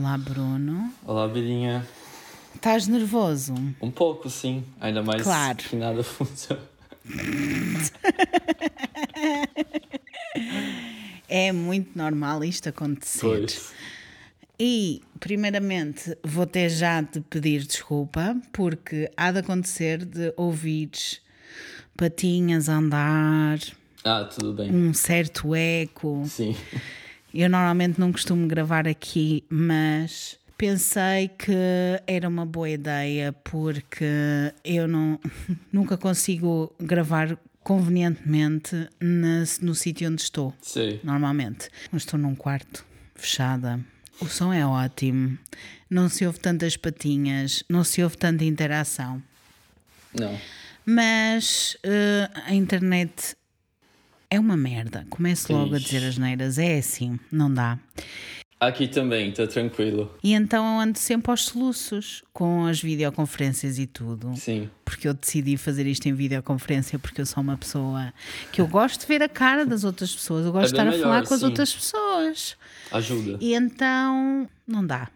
Olá, Bruno. Olá, Belinha. Estás nervoso? Um pouco, sim. Ainda mais Claro. que nada funciona. É muito normal isto acontecer. Pois. E, primeiramente, vou ter já de pedir desculpa, porque há de acontecer de ouvires patinhas andar, Ah, tudo bem. um certo eco. Sim. Eu normalmente não costumo gravar aqui, mas pensei que era uma boa ideia porque eu não, nunca consigo gravar convenientemente na- no sítio onde estou, Sei. normalmente. Mas estou num quarto, fechada. O som é ótimo, não se ouve tantas patinhas, não se ouve tanta interação. Não. Mas eh, a internet é uma merda. Começo logo a dizer as neiras. É assim, não dá. Aqui também, tá tranquilo. E então eu ando sempre aos soluços com as videoconferências e tudo. Sim. Porque eu decidi fazer isto em videoconferência porque eu sou uma pessoa que eu gosto de ver a cara das outras pessoas. Eu gosto de É bem estar a falar melhor, com as sim. outras pessoas. Ajuda. E então não dá.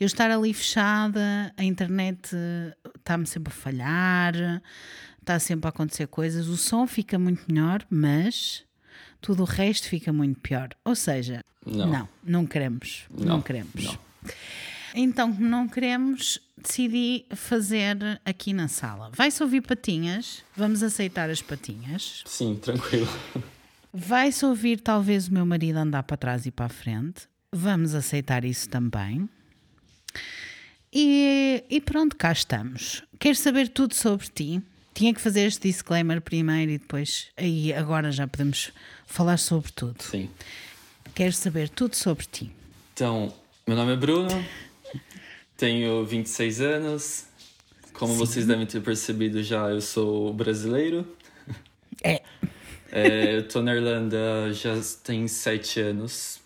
Eu estar ali fechada, a internet eh, está-me sempre a falhar, está sempre a acontecer coisas, o som fica muito melhor, mas tudo o resto fica muito pior. Ou seja, Não. não, não queremos. Não, Não, queremos. não. Então, como não queremos, decidi fazer aqui na sala. Vai-se ouvir patinhas, vamos aceitar as patinhas. Sim, tranquilo. Vai-se ouvir talvez o meu marido andar para trás e para a frente. Vamos aceitar isso também. E, e pronto, cá estamos. Quero saber tudo sobre ti. Tinha que fazer este disclaimer primeiro e depois, aí agora já podemos falar sobre tudo. Sim. Quero saber tudo sobre ti. Então, meu nome é Bruno. Tenho 26 anos. Como vocês devem ter percebido já, eu sou brasileiro. É, É, eu tô na Irlanda já tem 7 anos.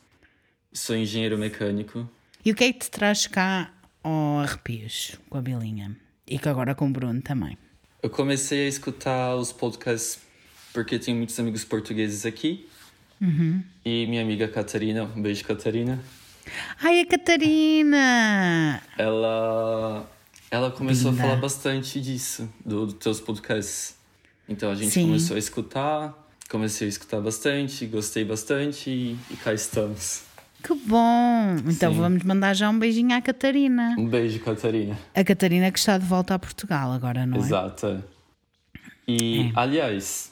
Sou engenheiro mecânico. e o que é que te traz cá ao arrepios com a Bilinha? E que agora com o Bruno também. Eu comecei a escutar os podcasts porque tenho muitos amigos portugueses aqui. E minha amiga Catarina, um beijo, Catarina. Ai, a Catarina! Ela, ela começou Linda. a falar bastante disso, do- dos teus podcasts. Então a gente Sim. começou a escutar, comecei a escutar bastante, gostei bastante e, e cá estamos. Que bom! Então Sim. vamos mandar já um beijinho à Catarina. Um beijo, Catarina. A Catarina que está de volta a Portugal agora, não é? Exato. é. E, aliás,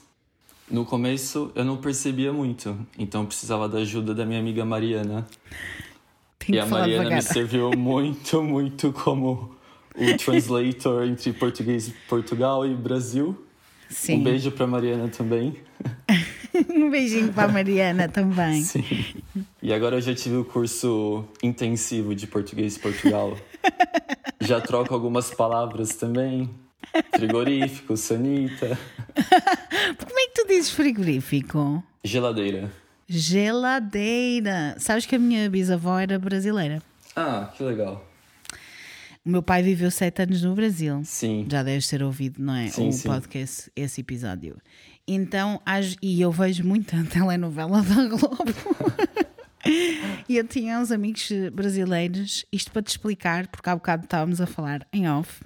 no começo eu não percebia muito, então precisava da ajuda da minha amiga Mariana. Tenho e a Mariana devagar. me serviu muito, muito como o translator entre português, Portugal e Brasil. Sim. Um beijo pra Mariana também. um beijinho para a Mariana também. Sim. E agora eu já tive o curso intensivo de português de Portugal. Já troco algumas palavras também. Frigorífico, sanita, Como é que tu dizes frigorífico? geladeira. Geladeira. Sabes que a minha bisavó era brasileira. Ah, que legal. O meu pai viveu sete anos no Brasil. Sim. Já deves ter ouvido, não é? Sim, o sim. podcast, esse episódio. Então, e eu vejo muita telenovela da Globo. e eu tinha uns amigos brasileiros, isto para te explicar, porque há bocado estávamos a falar em off,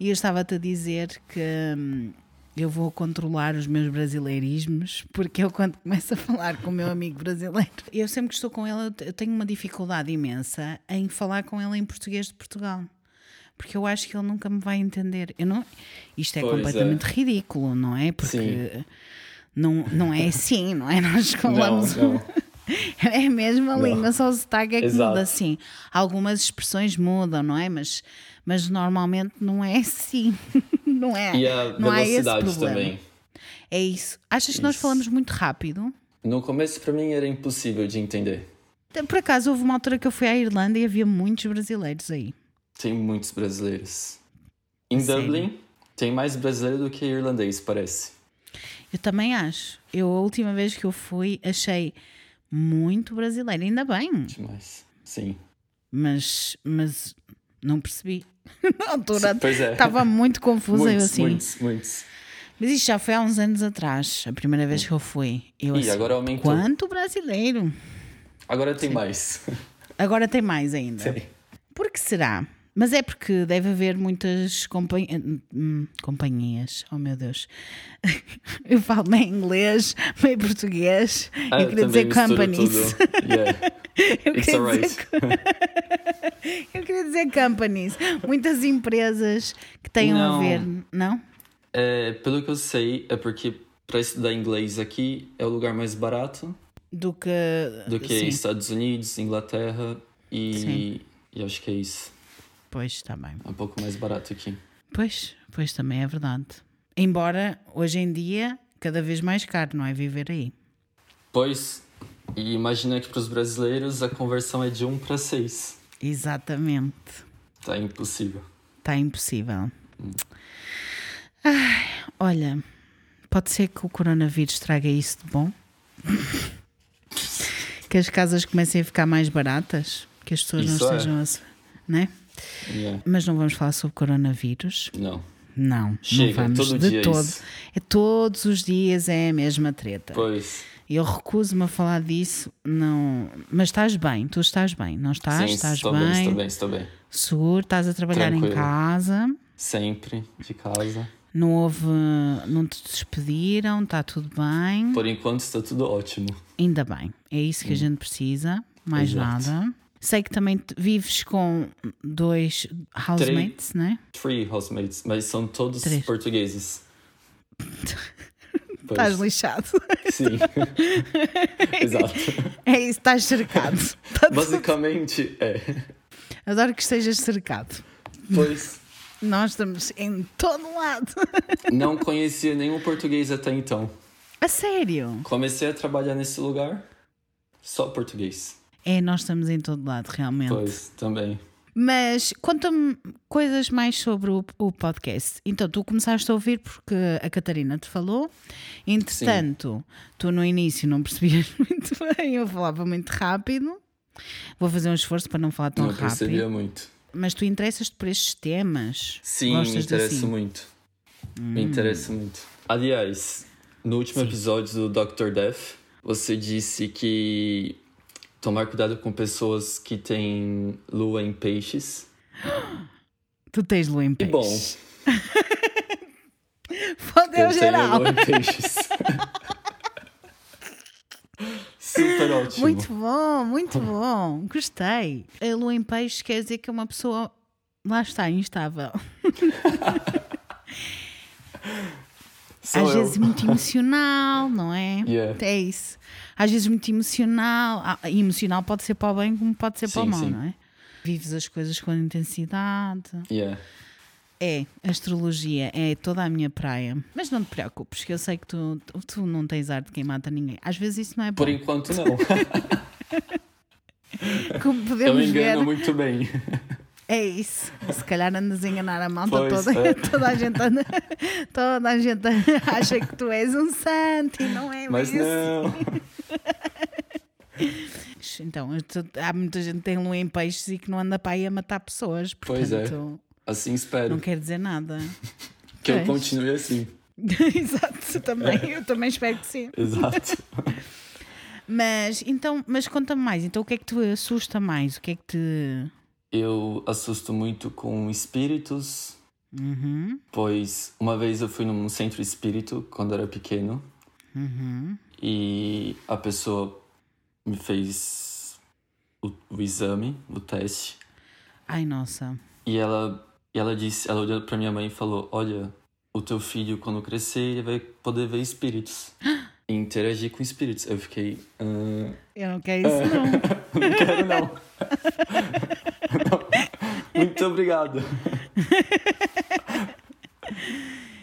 e eu estava-te a dizer que hum, eu vou controlar os meus brasileirismos, porque eu, quando começo a falar com o meu amigo brasileiro, eu sempre que estou com ele, eu te- eu tenho uma dificuldade imensa em falar com ele em português de Portugal porque eu acho que ele nunca me vai entender. Eu não, isto é Pois é. completamente ridículo, não é? Porque não, não é assim, não é? Nós falamos. Não, não. É a Não. língua, só o sotaque é que Exato. muda assim. Algumas expressões mudam, não é? Mas, mas normalmente não é assim. Não é? E a não há esse problema. também. É isso. Achas que nós Isso. falamos muito rápido? No começo, pra mim, era impossível de entender. Por acaso, houve uma altura que eu fui à Irlanda e havia muitos brasileiros aí. Tem muitos brasileiros. Em? Dublin, tem mais brasileiro do que irlandês, parece. Eu também acho. Eu, a última vez que eu fui, achei muito brasileiro. Ainda bem. Demais. Sim. Mas, mas não percebi. Na altura Pois é. estava muito confusa. eu muitos, assim. muitos, muitos. Mas isto já foi há uns anos atrás, a primeira vez que eu fui. Eu Ih, assim, agora aumentou. Quanto brasileiro? Agora tem mais. Agora tem mais ainda. Tem. Por que será? Mas é porque deve haver muitas companhi- hum, companhias. Oh meu Deus. Eu falo meio inglês, meio português. Ah, eu queria dizer companies. Yeah. Eu queria, alright. dizer, eu queria dizer companies. Muitas empresas que tenham a Não. ver. Não? É, pelo que eu sei, é porque para estudar inglês aqui é o lugar mais barato Do que. do que Sim, Estados Unidos, Inglaterra e, Sim. e acho que é isso. Pois, está bem. É um pouco mais barato aqui. Pois, pois também é verdade. Embora hoje em dia cada vez mais caro, não é? Viver aí. Pois, e imagina que para os brasileiros a conversão é de 1 para 6. Exatamente. Tá impossível. Está impossível. Ai, olha, pode ser que o coronavírus traga isso de bom? que as casas comecem a ficar mais baratas? Que as pessoas Isso não é. estejam a. se- Né? Yeah. Mas não vamos falar sobre coronavírus. Não. Não, Chega, não vamos todo de é todo. isso. É todos os dias é a mesma treta. Pois. Eu recuso-me a falar disso, não. Mas estás bem, tu estás bem, não estás? Sim, estás estou bem, bem, estou bem, estou bem. seguro, estás a trabalhar em Tranquilo. casa, Sempre de casa. não houve. não te despediram, está tudo bem. Por enquanto está tudo ótimo. Ainda bem, é isso que a gente precisa, mais Hum. Exato. nada. Sei que também vives com dois housemates, né? Three housemates, mas são todos Três. portugueses. Estás lixado. Sim. Exato. É isso, estás cercado. Tá Basicamente, é. Adoro que estejas cercado. Pois Nós estamos em todo lado. não conhecia nenhum português até então. A sério? Comecei a trabalhar nesse lugar, só português. É, nós estamos em todo lado, realmente. Pois, também. Mas conta-me coisas mais sobre o, o podcast. Então, tu começaste a ouvir porque a Catarina te falou. Entretanto, tu no início não percebias muito bem, eu falava muito rápido. Vou fazer um esforço para não falar tão não rápido. percebia muito. Mas tu interessas-te por estes temas? Sim, Gostas me interessa assim? muito. Me interessa muito. Aliás, no último episódio do Dr. Death, você disse que tomar cuidado com pessoas que têm lua em peixes. Tu tens lua em E peixe. bom, Fodeu eu tenho geral. lua em peixes. Super ótimo. Muito bom, muito bom. Gostei. A lua em peixe quer dizer que é uma pessoa. Lá está, instável. Às eu. vezes muito emocional, não é? Yeah. É isso. Às vezes muito emocional. Ah, e emocional pode ser para o bem como pode ser para o Sim, mal, sim. não é? Vives as coisas com intensidade. Yeah. É, a astrologia é toda a minha praia. Mas não te preocupes, que eu sei que tu, tu, não tens ar de quem mata ninguém. Às vezes isso não é bom. Por enquanto, não. Como Eu podemos me engano ver, muito bem. é isso. Se calhar andas a enganar a malta Pois, toda. é. Toda a gente anda, toda a gente acha que tu és um santo e não é Mas mesmo. não. Então, há muita gente que tem lua em peixes e que não anda para aí a matar pessoas. Pois é. Portanto, Assim espero. não quer dizer nada. Que eu continue assim. Exato, também. Eu também espero que sim. Exato. Mas, então, mas conta-me mais. Então, o que é que te assusta mais? O que é que te. Eu assusto muito com espíritos, Uhum, pois uma vez eu fui num centro espírito quando era pequeno uhum. E a pessoa me fez o, o exame, o teste, Ai, nossa. e ela, e ela disse, ela olhou pra minha mãe e falou: Olha, o teu filho quando crescer ele vai poder ver espíritos. E interagir com espíritos. Eu fiquei. "Ah, Eu não quero isso, não. não quero não. Não. Muito obrigado.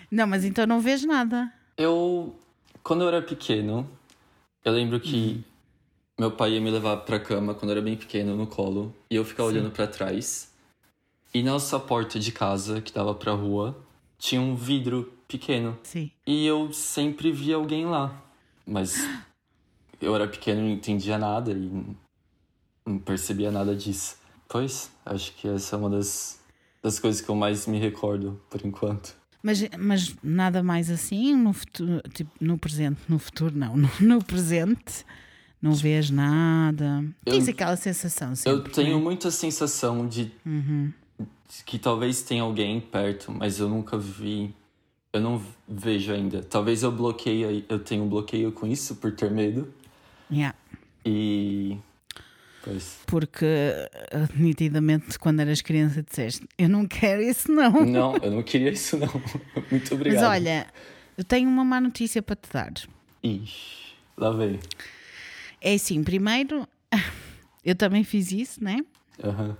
Não, mas então não vês nada. Eu, quando eu era pequeno, eu lembro que meu pai ia me levar pra cama quando eu era bem pequeno, no colo, e eu ficava olhando pra trás. E na nossa porta de casa, que dava pra rua, tinha um vidro pequeno. Sim. E eu sempre via alguém lá. Mas eu era pequeno e não entendia nada e não percebia nada disso. Pois, acho que essa é uma das, das coisas que eu mais me recordo por enquanto. Mas, mas nada mais assim no futuro, tipo, no presente, no futuro não, no, no presente, Não vês nada. Eu- Tens aquela sensação sempre. Eu tenho né? muita sensação de Uhum. que talvez tenha alguém perto, mas eu nunca vi. Eu não vejo ainda. Talvez eu bloqueie, eu tenho um bloqueio com isso por ter medo. Yeah. E. Pois. Porque eh, nitidamente quando eras criança disseste eu não quero isso não. Não, eu não queria isso, não. Muito obrigado. Mas olha, eu tenho uma má notícia para te dar. Ixi, lá vem. É assim, primeiro, eu também fiz isso, né? Aham.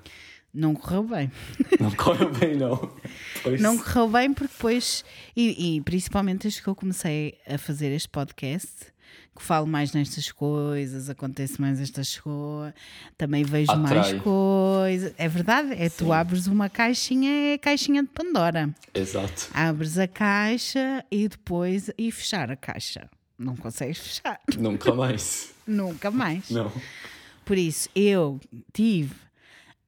Não correu bem. Não correu bem, não. Pois. Não correu bem porque depois, e, e principalmente desde que eu comecei a fazer este podcast, que falo mais nestas coisas, acontece mais estas coisas, também vejo mais Atrai. coisas. É verdade, é tu Sim. abres uma caixinha, é a caixinha de Pandora. Exato. Abres a caixa e depois e fechar a caixa. Não consegues fechar, Nunca mais. nunca mais. Não. Por isso, eu tive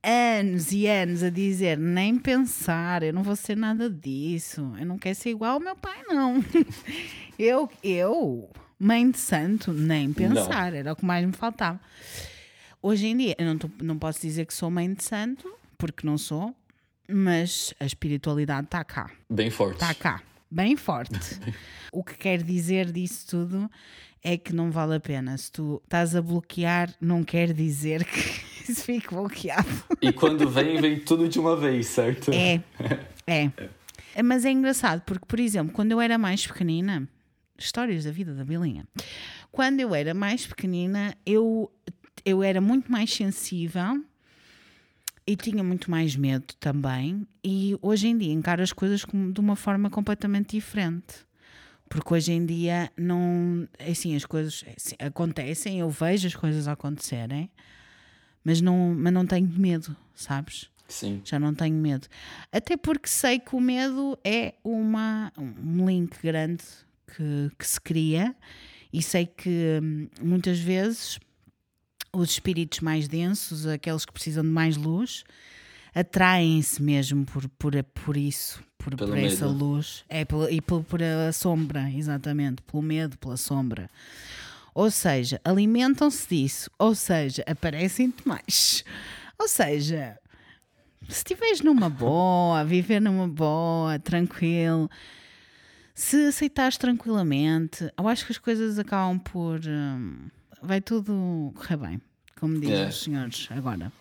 anos e anos a dizer: nem pensar, eu não vou ser nada disso, eu não quero ser igual ao meu pai, não. eu, eu, mãe de santo, nem pensar, era o que mais me faltava. Hoje em dia, eu não, tô- não posso dizer que sou mãe de santo, porque não sou, mas a espiritualidade está cá. Bem forte. Está cá, bem forte. o que quer dizer disso tudo é que não vale a pena. Se tu estás a bloquear, não quer dizer que isso fique bloqueado. E quando vem, vem tudo de uma vez, certo? É, é. Mas é engraçado, porque, por exemplo, quando eu era mais pequenina, histórias da vida da Bilinha, quando eu era mais pequenina, eu, eu era muito mais sensível e tinha muito mais medo também. E hoje em dia encaro as coisas de uma forma completamente diferente. Porque hoje em dia não. Assim, as coisas assim, acontecem, eu vejo as coisas acontecerem, mas não, mas não tenho medo, sabes? Sim. Já não tenho medo. Até porque sei que o medo é uma, um link grande que, que se cria e sei que hum, muitas vezes os espíritos mais densos, aqueles que precisam de mais luz, atraem-se mesmo por, por, por isso, por, por essa luz. É, pela- e por, por a sombra, exatamente, pelo medo, pela sombra. Ou seja, alimentam-se disso, ou seja, aparecem-te mais. Ou seja, se estiveres numa boa, viver numa boa, tranquilo, se aceitares tranquilamente, eu acho que as coisas acabam por. hum, vai tudo correr bem, como dizem É. os senhores agora.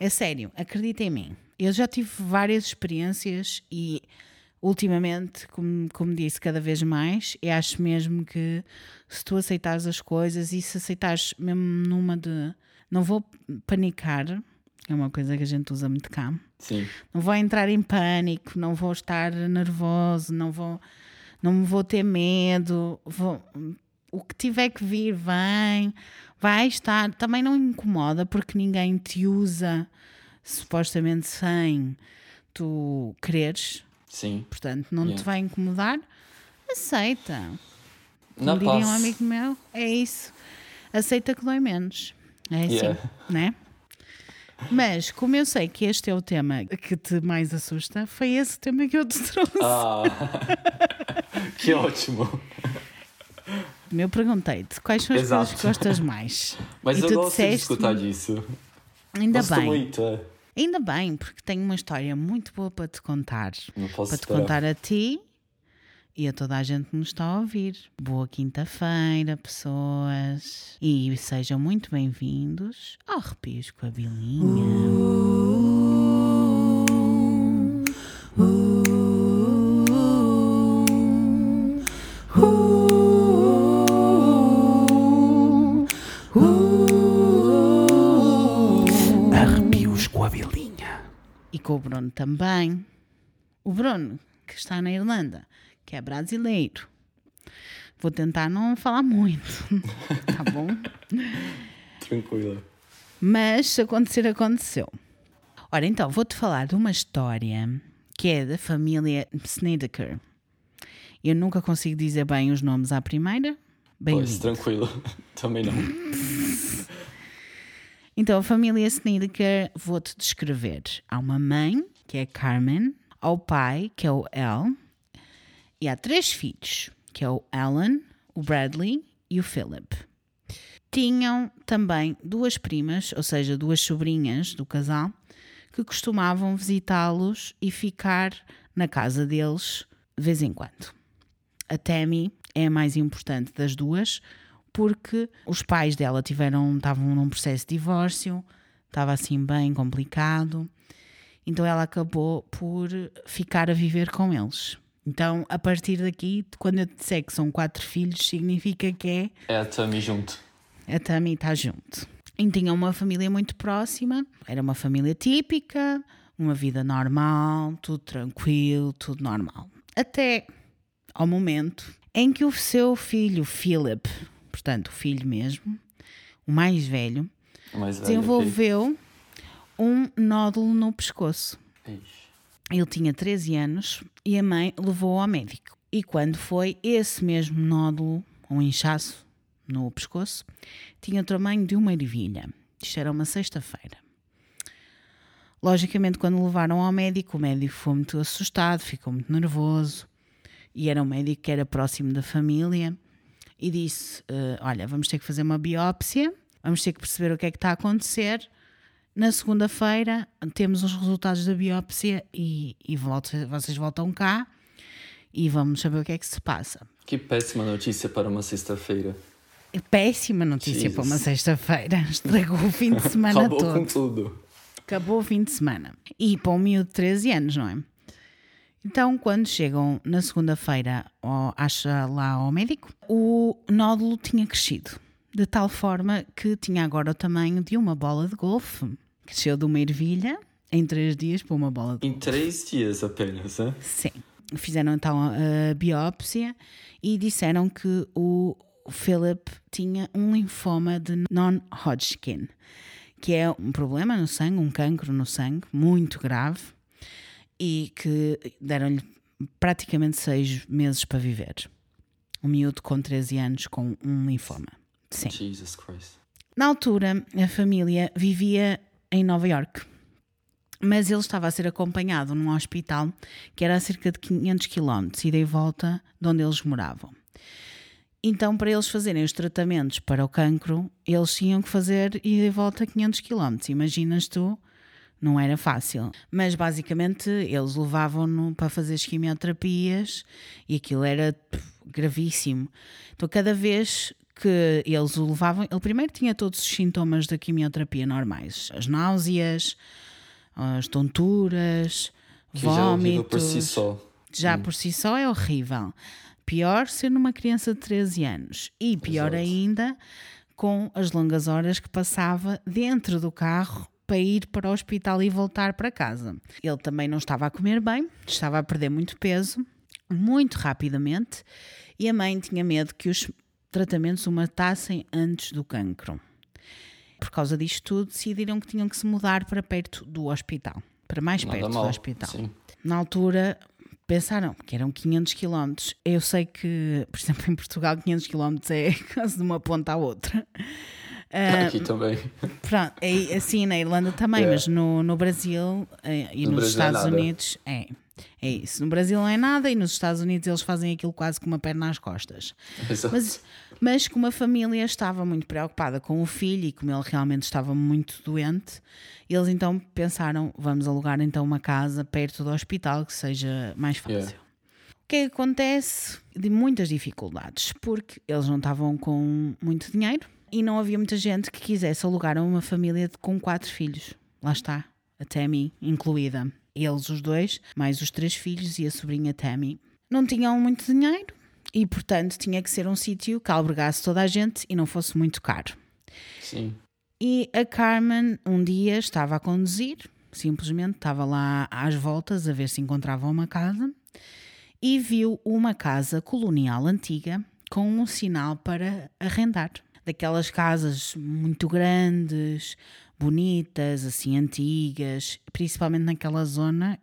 É sério, acredita em mim. Eu já tive várias experiências e ultimamente, como, como disse, cada vez mais, e acho mesmo que se tu aceitares as coisas e se aceitares mesmo numa de não vou panicar, é uma coisa que a gente usa muito cá, Sim. não vou entrar em pânico, não vou estar nervoso, não vou, não me vou ter medo, vou- o que tiver que vir vem, vai estar, também não incomoda porque ninguém te usa supostamente sem tu quereres, Sim. portanto não te Yeah. vai incomodar, aceita. Como diria um amigo meu, é isso. Aceita que dói menos. É assim, Yeah. né? Mas, como eu sei que este é o tema que te mais assusta, foi esse tema que eu te trouxe. Ah, que ótimo. Eu perguntei-te quais são as Exato. coisas que gostas mais. Mas E eu gosto de disseste-me- escutar disso. Ainda gosto bem, muito, é. ainda bem, porque tenho uma história muito boa para te contar. Não posso Para te esperar. contar a ti e a toda a gente que nos está a ouvir. Boa quinta-feira, pessoas. E sejam muito bem-vindos ao Arrepios com a Bilinha. Arrepios com a Bilinha. E com o Bruno também. O Bruno, que está na Irlanda, que é brasileiro. Vou tentar não falar muito, tá bom? Tranquila. Mas se acontecer, aconteceu. Ora, então, vou-te falar de uma história que é da família Snedeker. Eu nunca consigo dizer bem os nomes à primeira. Pois, Bem-vindo. tranquilo. Também não. Então, a família Snedeker, vou-te descrever. Há uma mãe, que é Carmen, há o pai, que é o Al, e há três filhos, que é o Alan, o Bradley e o Philip. tinham também duas primas, ou seja, duas sobrinhas do casal, que costumavam visitá-los e ficar na casa deles de vez em quando. A Tammy é a mais importante das duas, porque os pais dela tiveram estavam num processo de divórcio, estava assim bem complicado. Então ela acabou por ficar a viver com eles. Então, a partir daqui, quando eu te disser que são quatro filhos, significa que é. É a Tammy junto. A Tammy está junto. E tinha uma família muito próxima, era uma família típica, uma vida normal, tudo tranquilo, tudo normal. Até ao momento em que o seu filho Philip, portanto, o filho mesmo, o mais velho, O mais velho. desenvolveu um nódulo no pescoço. Ixi. Ele tinha 13 anos e a mãe levou-o ao médico. E quando foi, esse mesmo nódulo, um inchaço no pescoço, tinha o tamanho de uma ervilha. Isto era uma sexta-feira. Logicamente, quando levaram ao médico, o médico foi muito assustado, ficou muito nervoso. E era um médico que era próximo da família e disse: "Eh, Olha, vamos ter que fazer uma biópsia, vamos ter que perceber o que é que está a acontecer. Na segunda-feira temos os resultados da biópsia e, e vocês voltam cá e vamos saber o que é que se passa. Que péssima notícia para uma sexta-feira. É Péssima notícia Jesus. para uma sexta-feira. Estragou o fim de semana Acabou todo. com tudo. Acabou o fim de semana. E para um miúdo de 13 anos, não é? Então, quando chegam na segunda-feira, acha lá ao médico, o nódulo tinha crescido. De tal forma que tinha agora o tamanho de uma bola de golfe. Cresceu de uma ervilha em três dias para uma bola de Em três dias apenas, né? Sim. Fizeram então a biópsia e disseram que o Philip tinha um linfoma de non-Hodgkin, que é um problema no sangue, um cancro no sangue, muito grave, e que deram-lhe praticamente seis meses para viver. Um miúdo com 13 anos com um linfoma. Sim. Jesus Christ. Na altura, a família vivia em Nova York, mas ele estava a ser acompanhado num hospital que era a cerca de 500 km e de volta de onde eles moravam. Então, para eles fazerem os tratamentos para o cancro, eles tinham que fazer ida e volta 500 km. Imaginas tu? Não era fácil. Mas basicamente eles levavam-no para fazer as quimioterapias e aquilo era pff, gravíssimo. Então, cada vez que eles o levavam, ele primeiro tinha todos os sintomas da quimioterapia normais: as náuseas, as tonturas, Que já é por vômitos si só. já por si só é horrível. Pior ser numa criança de 13 anos. E pior Exato. ainda com as longas horas que passava dentro do carro para ir para o hospital e voltar para casa. Ele também não estava a comer bem, estava a perder muito peso, muito rapidamente, e a mãe tinha medo que os tratamentos o matassem antes do cancro. Por causa disto tudo, decidiram que tinham que se mudar para perto do hospital, para mais Nada perto mal. do hospital. Sim. Na altura pensaram que eram 500 km. Eu sei que, por exemplo, em Portugal 500 km é quase de uma ponta à outra. Ah, Aqui também. Pronto, é assim na Irlanda também, É. mas no, no Brasil eh, e No nos Brasil é Estados nada. Unidos é. É isso. No Brasil não é nada e nos Estados Unidos eles fazem aquilo quase com uma perna às costas. Exato. Mas, mas como a família estava muito preocupada com o filho e como ele realmente estava muito doente, eles então pensaram: vamos alugar então uma casa perto do hospital que seja mais fácil. Yeah. O que é que acontece? De muitas dificuldades, porque eles não estavam com muito dinheiro e não havia muita gente que quisesse alugar a uma família com quatro filhos. Lá está, a Tammy incluída. Eles, os dois, mais os três filhos e a sobrinha Tammy. Não tinham muito dinheiro e, portanto, tinha que ser um sítio que albergasse toda a gente e não fosse muito caro. Sim. E a Carmen um dia estava a conduzir, simplesmente estava lá às voltas a ver se encontrava uma casa e viu uma casa colonial antiga com um sinal para arrendar. Daquelas casas muito grandes, bonitas, assim antigas, principalmente naquela zona,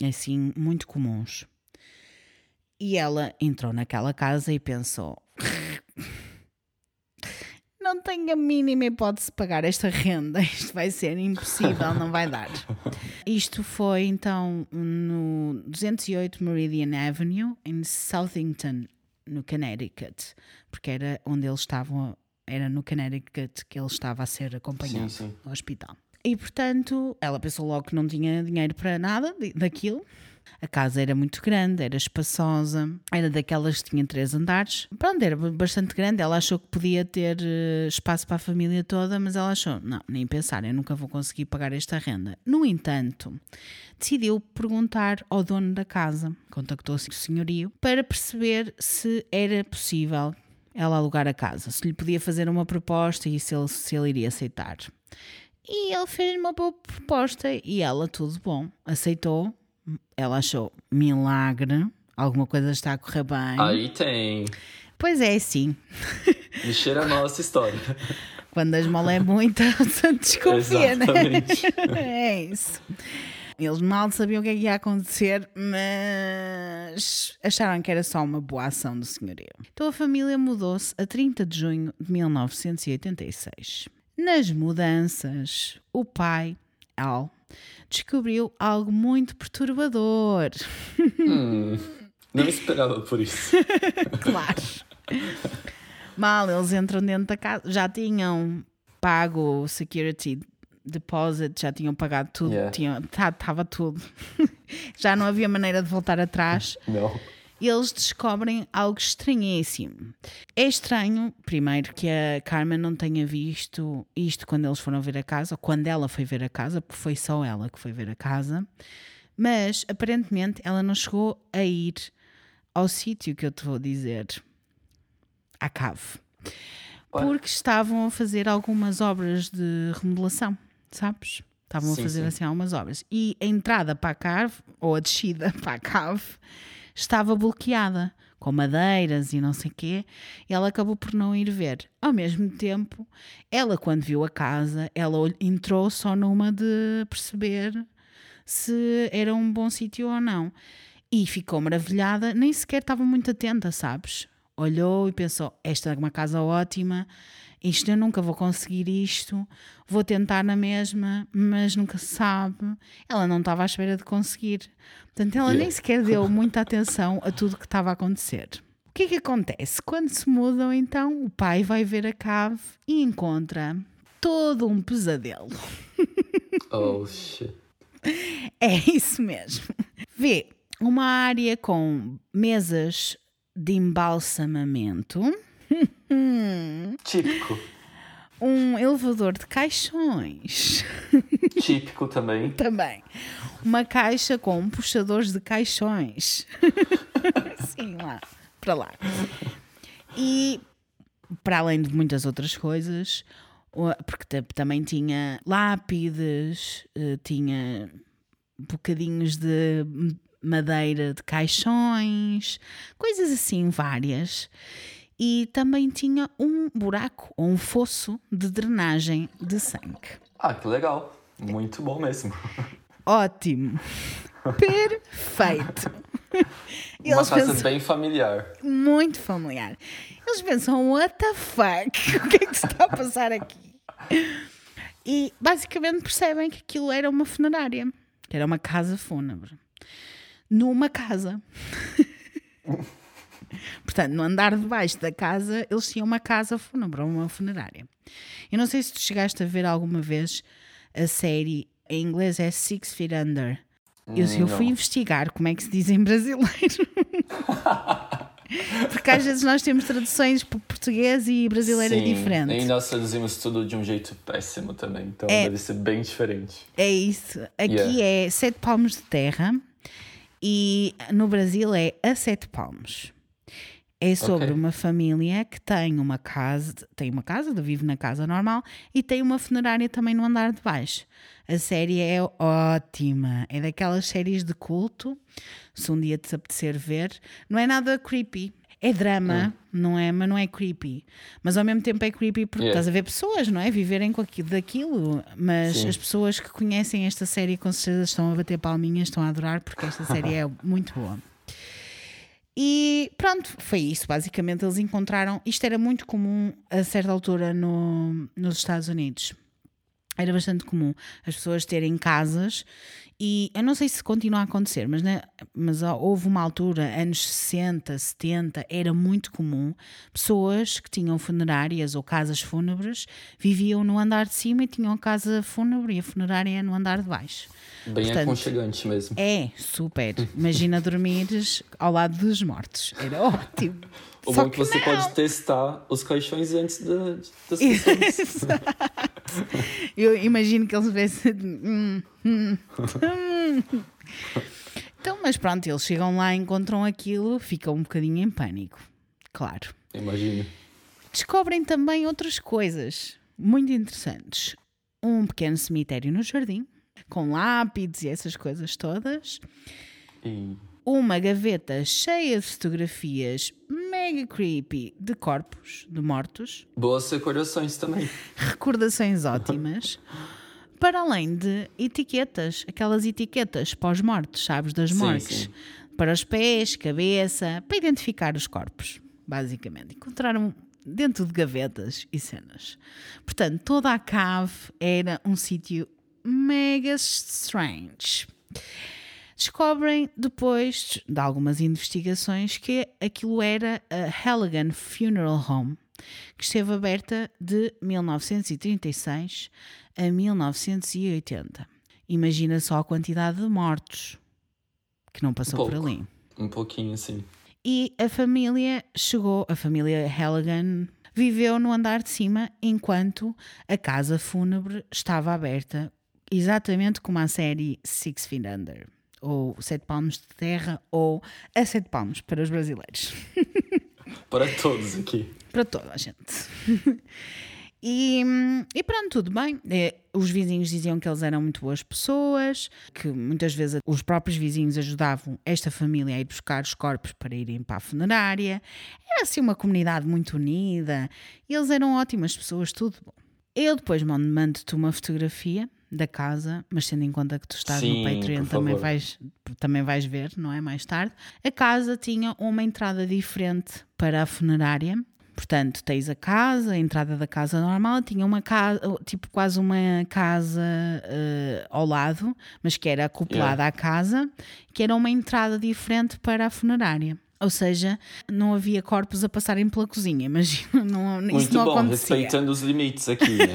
assim, muito comuns. E ela entrou naquela casa e pensou: não tenho a mínima hipótese de pagar esta renda, isto vai ser impossível, não vai dar. Isto foi então no 208 Meridian Avenue, em Southington, no Connecticut, porque era onde eles estavam era no Connecticut que ele estava a ser acompanhado Sim, sim. no hospital. E portanto, ela pensou logo que não tinha dinheiro para nada daquilo. A casa era muito grande, era espaçosa, era daquelas que tinha três andares. Pronto, era bastante grande. Ela achou que podia ter eh, espaço para a família toda, mas ela achou: não, nem pensar, eu nunca vou conseguir pagar esta renda. No entanto, decidiu perguntar ao dono da casa, contactou-se com o senhorio, para perceber se era possível ela alugar a casa, se lhe podia fazer uma proposta e se ele, se ele iria aceitar. E ele fez uma boa proposta e ela, tudo bom, aceitou. Ela achou milagre, alguma coisa está a correr bem. Aí tem. Pois é, sim. Me cheira a nossa história. Quando a esmola é muita, você desconfia, né? É isso. Eles mal sabiam o que é que ia acontecer, mas acharam que era só uma boa ação do senhorio. Então a família mudou-se a 30 de junho de 1986. Nas mudanças, o pai, Al, descobriu algo muito perturbador. Hum, não esperava por isso. Claro. Mal eles entram dentro da casa, já tinham pago o security deposit, já tinham pagado tudo, Yeah. tinham, estava tudo. já não havia maneira de voltar atrás. Não. Eles descobrem algo estranhíssimo. É estranho, primeiro, que a Carmen não tenha visto isto quando eles foram ver a casa, ou quando ela foi ver a casa, porque foi só ela que foi ver a casa. Mas aparentemente ela não chegou a ir ao sítio que eu te vou dizer, à cave, porque estavam a fazer algumas obras de remodelação, sabes? Estavam Sim, a fazer sim. assim algumas obras. E a entrada para a cave, ou a descida para a cave, estava bloqueada com madeiras e não sei o quê, e ela acabou por não ir ver. Ao mesmo tempo, ela quando viu a casa, ela entrou só numa de perceber se era um bom sítio ou não. E ficou maravilhada, nem sequer estava muito atenta, sabes? Olhou e pensou: esta é uma casa ótima, isto eu nunca vou conseguir isto, vou tentar na mesma, mas nunca se sabe. Ela não estava à espera de conseguir. Portanto, ela nem Yeah. sequer deu muita atenção a tudo que estava a acontecer. O que é que acontece? Quando se mudam, então, o pai vai ver a cave e encontra todo um pesadelo. Oh, shit. É isso mesmo. Vê uma área com mesas de embalsamamento, Típico. um elevador de caixões Típico também. também, uma caixa com puxadores de caixões. Sim, lá, para lá. E para além de muitas outras coisas, porque ta- também tinha lápides, eh, tinha bocadinhos de madeira de caixões, coisas assim várias. E também tinha um buraco ou um fosso de drenagem de sangue. Ah, que legal. Muito bom mesmo. Ótimo! Perfeito! Uma Eles casa pensam, bem familiar. muito familiar. Eles pensam, what the fuck? O que é que se está a passar aqui? E basicamente percebem que aquilo era uma funerária, que era uma casa fúnebre. Numa casa. Portanto, no andar de baixo da casa, eles tinham uma casa fúnebre, uma funerária. Eu não sei se tu chegaste a ver alguma vez a série, em inglês é Six Feet Under. Eu, eu fui investigar como é que se diz em brasileiro. Porque às vezes nós temos traduções para português e brasileiro é Sim, diferente. E nós traduzimos tudo de um jeito péssimo também. Então É. deve ser bem diferente. É isso. Aqui Yeah. é sete palmos de terra e no Brasil é a sete palmos. É sobre Ok. uma família que tem uma casa, tem uma casa, vive na casa normal e tem uma funerária também no andar de baixo. A série é ótima, é daquelas séries de culto. Se um dia te apetecer ver, não é nada creepy. É drama, não é? Mas não é creepy. Mas ao mesmo tempo é creepy porque Yeah. estás a ver pessoas, não é? Viverem com aquilo, daquilo. Mas Sim. as pessoas que conhecem esta série com certeza estão a bater palminhas, estão a adorar porque esta série é muito boa. E pronto, foi isso. Basicamente, eles encontraram. Isto era muito comum a certa altura no, nos Estados Unidos. era bastante comum as pessoas terem casas e eu não sei se continua a acontecer, mas, né, mas houve uma altura, anos 60, 70, era muito comum pessoas que tinham funerárias ou casas fúnebres viviam no andar de cima e tinham a casa fúnebre e a funerária no andar de baixo. Bem Portanto, aconchegante mesmo. É, super. Imagina dormires ao lado dos mortos. Era ótimo. O bom é que você não. pode testar os caixões antes de, das pessoas. Eu imagino que eles vessem. Hum, hum. Então, mas pronto, eles chegam lá, encontram aquilo, ficam um bocadinho em pânico. Claro. Imagino. Descobrem também outras coisas muito interessantes. Um pequeno cemitério no jardim, com lápides e essas coisas todas. E... Uma gaveta cheia de fotografias mega creepy de corpos, de mortos. Boas recordações também. Recordações ótimas. para além de etiquetas, aquelas etiquetas pós-mortes, sabes, das mortes. Sim, sim. Para os pés, cabeça, para identificar os corpos, basicamente. Encontraram dentro de gavetas e cenas. Portanto, toda a cave era um sítio mega strange. Descobrem depois de algumas investigações que aquilo era a Halligan Funeral Home, que esteve aberta de 1936 a 1980. Imagina só a quantidade de mortos que não passou um por ali. Um pouquinho, sim. E a família chegou, a família Halligan viveu no andar de cima enquanto a casa fúnebre estava aberta, exatamente como a série Six Feet Under ou Sete Palmos de Terra, ou a Sete Palmos para os brasileiros. Para todos aqui. Para toda a gente. E, e, pronto, tudo bem. É, os vizinhos diziam que eles eram muito boas pessoas, que muitas vezes os próprios vizinhos ajudavam esta família a ir buscar os corpos para irem para a funerária. Era assim uma comunidade muito unida. Eles eram ótimas pessoas, tudo bom. Eu depois mando-te uma fotografia da casa, mas tendo em conta que tu estás Sim, no Patreon também vais, também vais ver, não é? Mais tarde. A casa tinha uma entrada diferente para a funerária. Portanto, tens a casa, a entrada da casa normal, tinha uma casa, tipo quase uma casa uh, ao lado, mas que era acoplada yeah. à casa, que era uma entrada diferente para a funerária. Ou seja, não havia corpos a passarem pela cozinha, imagina, não, Muito isso não bom, acontecia. respeitando os limites aqui. Né?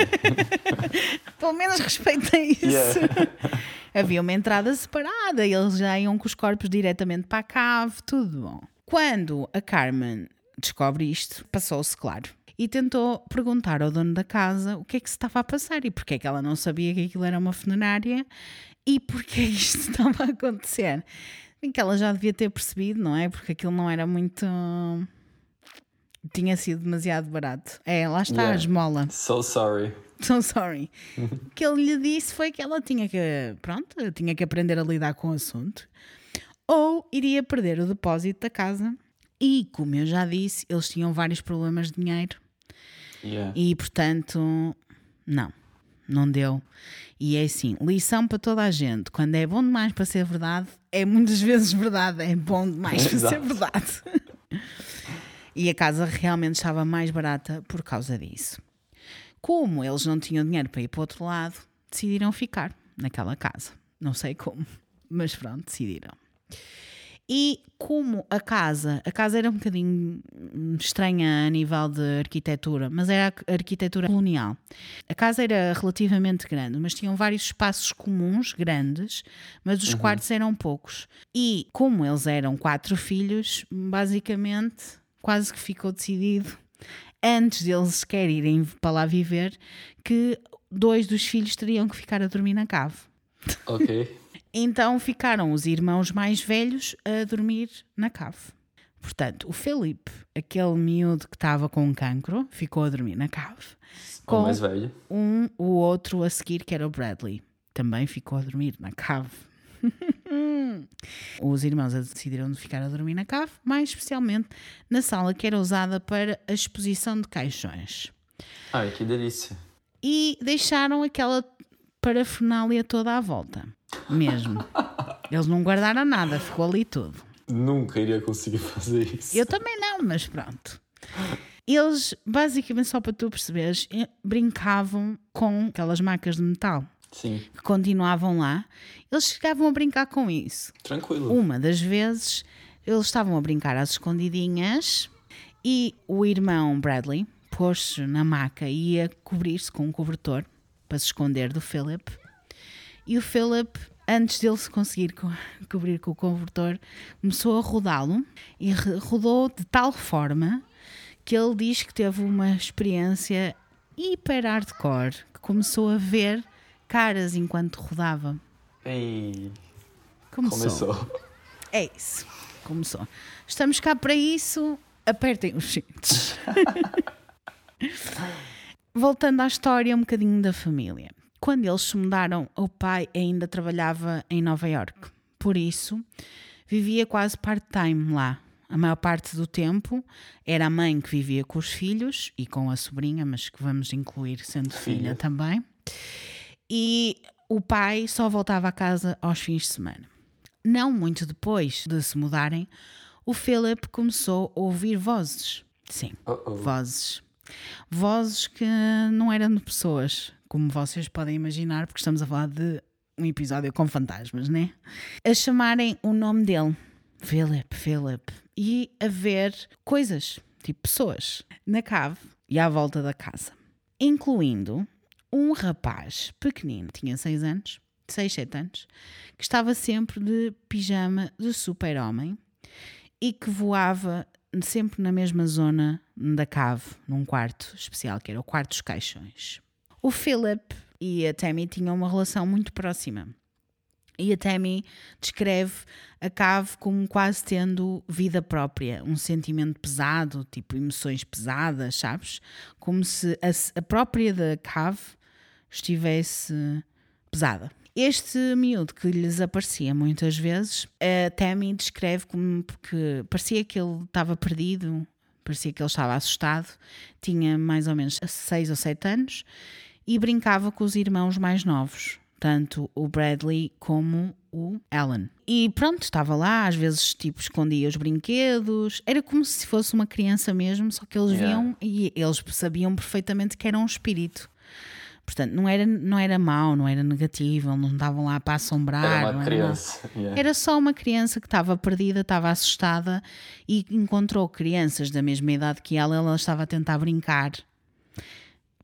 Pelo menos respeita isso. Yeah. havia uma entrada separada, eles já iam com os corpos diretamente para a cave, tudo bom. Quando a Carmen descobre isto, passou-se, claro, e tentou perguntar ao dono da casa o que é que se estava a passar e porque é que ela não sabia que aquilo era uma funerária e porque isto estava a acontecer. Bem que ela já devia ter percebido, não é? Porque aquilo não era muito. Tinha sido demasiado barato. É, lá está yeah. a esmola. So sorry. So sorry. o que ele lhe disse foi que ela tinha que. Pronto, tinha que aprender a lidar com o assunto. Ou iria perder o depósito da casa. E, como eu já disse, eles tinham vários problemas de dinheiro. Yeah. E, portanto, não não deu. E é assim, lição para toda a gente: quando é bom demais para ser verdade, é muitas vezes verdade, é bom demais para ser verdade. e a casa realmente estava mais barata por causa disso. Como eles não tinham dinheiro para ir para o outro lado, decidiram ficar naquela casa. Não sei como, mas pronto, decidiram. E como a casa, a casa era um bocadinho estranha a nível de arquitetura, mas era a arquitetura colonial. A casa era relativamente grande, mas tinham vários espaços comuns grandes, mas os uhum. quartos eram poucos. E como eles eram quatro filhos, basicamente quase que ficou decidido antes deles sequer irem para lá viver que dois dos filhos teriam que ficar a dormir na cave. Ok. Então ficaram os irmãos mais velhos a dormir na cave. Portanto, o Felipe, aquele miúdo que estava com um cancro, ficou a dormir na cave. Com o mais velho. Um, o outro a seguir, que era o Bradley, também ficou a dormir na cave. Os irmãos decidiram ficar a dormir na cave, mais especialmente na sala que era usada para a exposição de caixões. Ai, que delícia! E deixaram aquela parafernália toda à volta. Mesmo. Eles não guardaram nada, ficou ali tudo. Nunca iria conseguir fazer isso. Eu também não, mas pronto. Eles, basicamente, só para tu perceberes, brincavam com aquelas macas de metal Sim. que continuavam lá. Eles chegavam a brincar com isso. Tranquilo. Uma das vezes, eles estavam a brincar às escondidinhas e o irmão Bradley pôs-se na maca e ia cobrir-se com um cobertor para se esconder do Philip. E o Philip, antes dele se conseguir co cobrir com o cobertor, começou a rodá-lo e rodou de tal forma que ele diz que teve uma experiência hiper hardcore, que começou a ver caras enquanto rodava. Ei, Começou. começou. É isso. Começou. Estamos cá para isso. Apertem os cintos. Voltando à história um bocadinho da família. Quando eles se mudaram, o pai ainda trabalhava em Nova York. Por isso, vivia quase part-time lá. A maior parte do tempo era a mãe que vivia com os filhos e com a sobrinha, mas que vamos incluir sendo filha também. E o pai só voltava a casa aos fins de semana. Não muito depois de se mudarem, o Philip começou a ouvir vozes. Sim, Uh-oh. vozes. Vozes que não eram de pessoas, como vocês podem imaginar, porque estamos a falar de um episódio com fantasmas, né? A chamarem o nome dele, Philip, Philip, e a ver coisas, tipo pessoas, na cave e à volta da casa, incluindo um rapaz pequenino, tinha 6 anos, 6, 7 anos, que estava sempre de pijama de super-homem e que voava sempre na mesma zona da cave, num quarto especial, que era o quarto dos caixões. O Philip e a Tammy tinham uma relação muito próxima. E a Tammy descreve a cave como quase tendo vida própria, um sentimento pesado, tipo emoções pesadas, sabes? Como se a, a própria da cave estivesse pesada. Este miúdo que lhes aparecia muitas vezes, a Tammy descreve como que parecia que ele estava perdido, parecia que ele estava assustado, tinha mais ou menos 6 ou 7 anos e brincava com os irmãos mais novos, tanto o Bradley como o Alan. E pronto, estava lá, às vezes tipo escondia os brinquedos, era como se fosse uma criança mesmo, só que eles Yeah. viam e eles sabiam perfeitamente que era um espírito. Portanto, não era, não era mau, não era negativo, não estavam lá para assombrar. Era uma criança. Yeah. Era só uma criança que estava perdida, estava assustada e encontrou crianças da mesma idade que ela, ela estava a tentar brincar.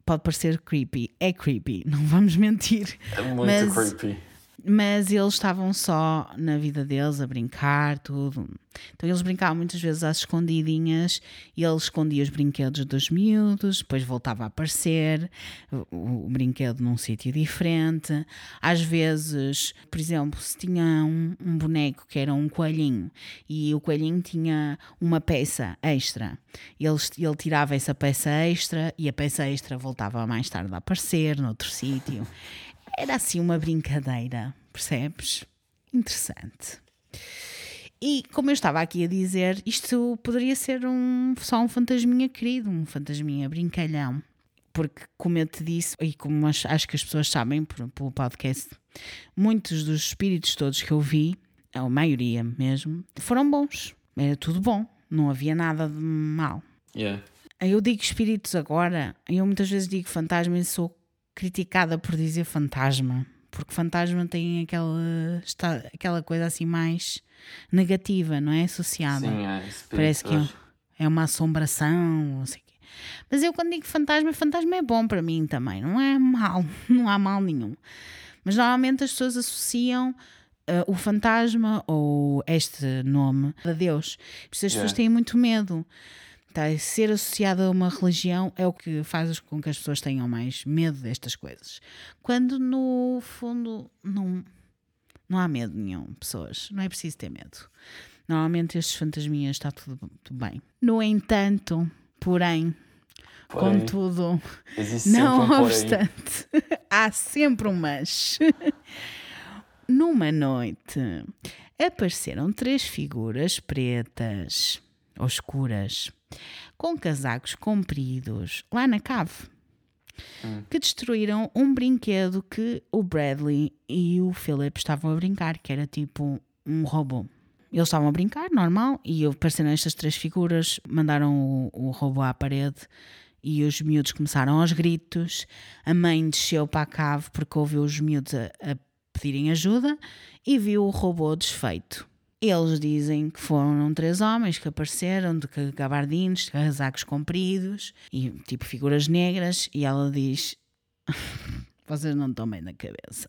Pode parecer creepy, é creepy, não vamos mentir. É muito Mas- creepy. Mas eles estavam só na vida deles a brincar, tudo. Então eles brincavam muitas vezes às escondidinhas e ele escondia os brinquedos dos miúdos, depois voltava a aparecer o, o brinquedo num sítio diferente. Às vezes, por exemplo, se tinha um, um boneco que era um coelhinho e o coelhinho tinha uma peça extra, ele, ele tirava essa peça extra e a peça extra voltava mais tarde a aparecer noutro sítio. Era assim uma brincadeira, percebes? Interessante. E como eu estava aqui a dizer, isto poderia ser um, só um fantasminha querido, um fantasminha brincalhão. Porque, como eu te disse, e como acho, que as pessoas sabem pelo podcast, muitos dos espíritos todos que eu vi, a maioria mesmo, foram bons. Era tudo bom. Não havia nada de mal. Yeah. Eu digo espíritos agora, eu muitas vezes digo fantasma e sou criticada por dizer fantasma, porque fantasma tem aquela, está, aquela coisa assim mais negativa, não é? Associada. Sim, é. Parece que é, é uma assombração, não sei o quê. Mas eu quando digo fantasma, fantasma é bom para mim também, não é mal, não há mal nenhum. Mas normalmente as pessoas associam eh, o fantasma ou este nome a Deus. As pessoas Yeah. têm muito medo. Tá? Ser associado a uma religião é o que faz com que as pessoas tenham mais medo destas coisas. Quando no fundo não, não há medo nenhum, pessoas. Não é preciso ter medo. Normalmente estes fantasminhas está tudo, tudo bem. No entanto, porém, Porém, contudo, não um obstante, há sempre um mas. Numa noite, apareceram três figuras pretas, ou escuras, com casacos compridos, lá na cave, que destruíram um brinquedo que o Bradley e o Philip estavam a brincar, que era tipo um robô. eles estavam a brincar, normal, e apareceram estas três figuras, mandaram o, o robô à parede e os miúdos começaram aos gritos. A mãe desceu para a cave porque ouviu os miúdos a, a pedirem ajuda e viu o robô desfeito. Eles dizem que foram três homens que apareceram de gabardines, de casacos compridos e tipo figuras negras, e ela diz: Vocês não estão bem na cabeça.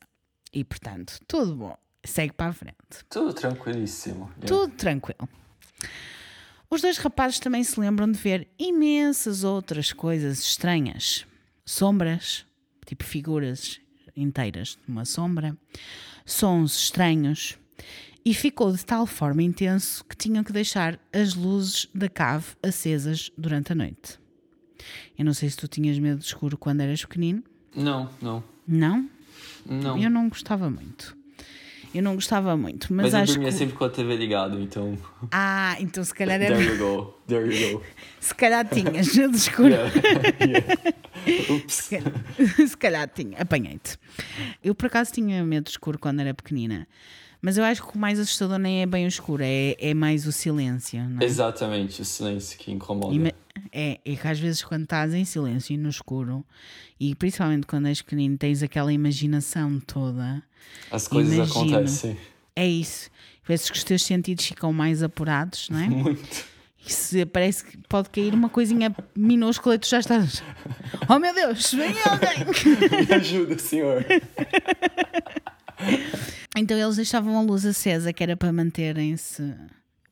E portanto, tudo bom, segue para a frente. Tudo tranquilíssimo. Tudo tranquilo. Os dois rapazes também se lembram de ver imensas outras coisas estranhas. Sombras, tipo figuras inteiras numa sombra, sons estranhos, e ficou de tal forma intenso que tinham que deixar as luzes da cave acesas durante a noite. Eu não sei se tu tinhas medo de escuro quando eras pequenino. Não, não. Não? Não. Eu não gostava muito. Eu não gostava muito, mas, Mas eu acho dormia que. sempre com a TV ligada, então. Ah, então se calhar era. There you go. There you go. Se calhar tinhas medo de escuro. Yeah. yeah. Oops. Se calhar- Se calhar tinha, apanhei-te. Eu por acaso tinha medo de escuro quando era pequenina. Mas eu acho que o mais assustador nem é bem o escuro, é, é mais o silêncio. Não é? Exatamente, o silêncio que incomoda. Ima- É, é que às vezes quando estás em silêncio e no escuro, e principalmente quando és pequenino, tens aquela imaginação toda. As coisas Imagino. acontecem. É isso. Vezes que os teus sentidos ficam mais apurados, não é? Muito. E se parece que pode cair uma coisinha minúscula e tu já estás. Oh meu Deus, vem alguém! Me ajuda, senhor. Então eles deixavam a luz acesa, que era para manterem-se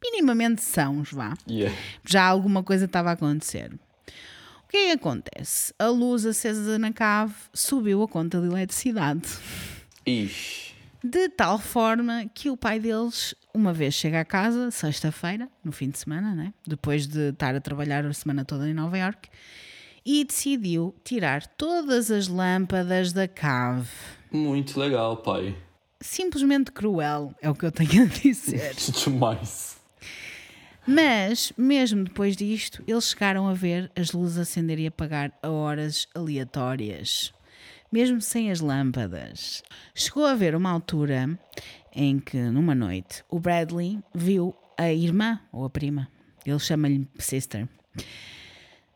minimamente sãos, vá. Yeah. Já alguma coisa estava a acontecer. O que é que acontece? A luz acesa na cave subiu a conta de eletricidade. Ixi. De tal forma que o pai deles, uma vez chega a casa, sexta-feira, no fim de semana, né? depois de estar a trabalhar a semana toda em Nova York, e decidiu tirar todas as lâmpadas da cave. Muito legal, pai. Simplesmente cruel, é o que eu tenho a dizer. Demais. Mas, mesmo depois disto, eles chegaram a ver as luzes acender e apagar a horas aleatórias, mesmo sem as lâmpadas. Chegou a haver uma altura em que, numa noite, o Bradley viu a irmã, ou a prima, ele chama-lhe sister,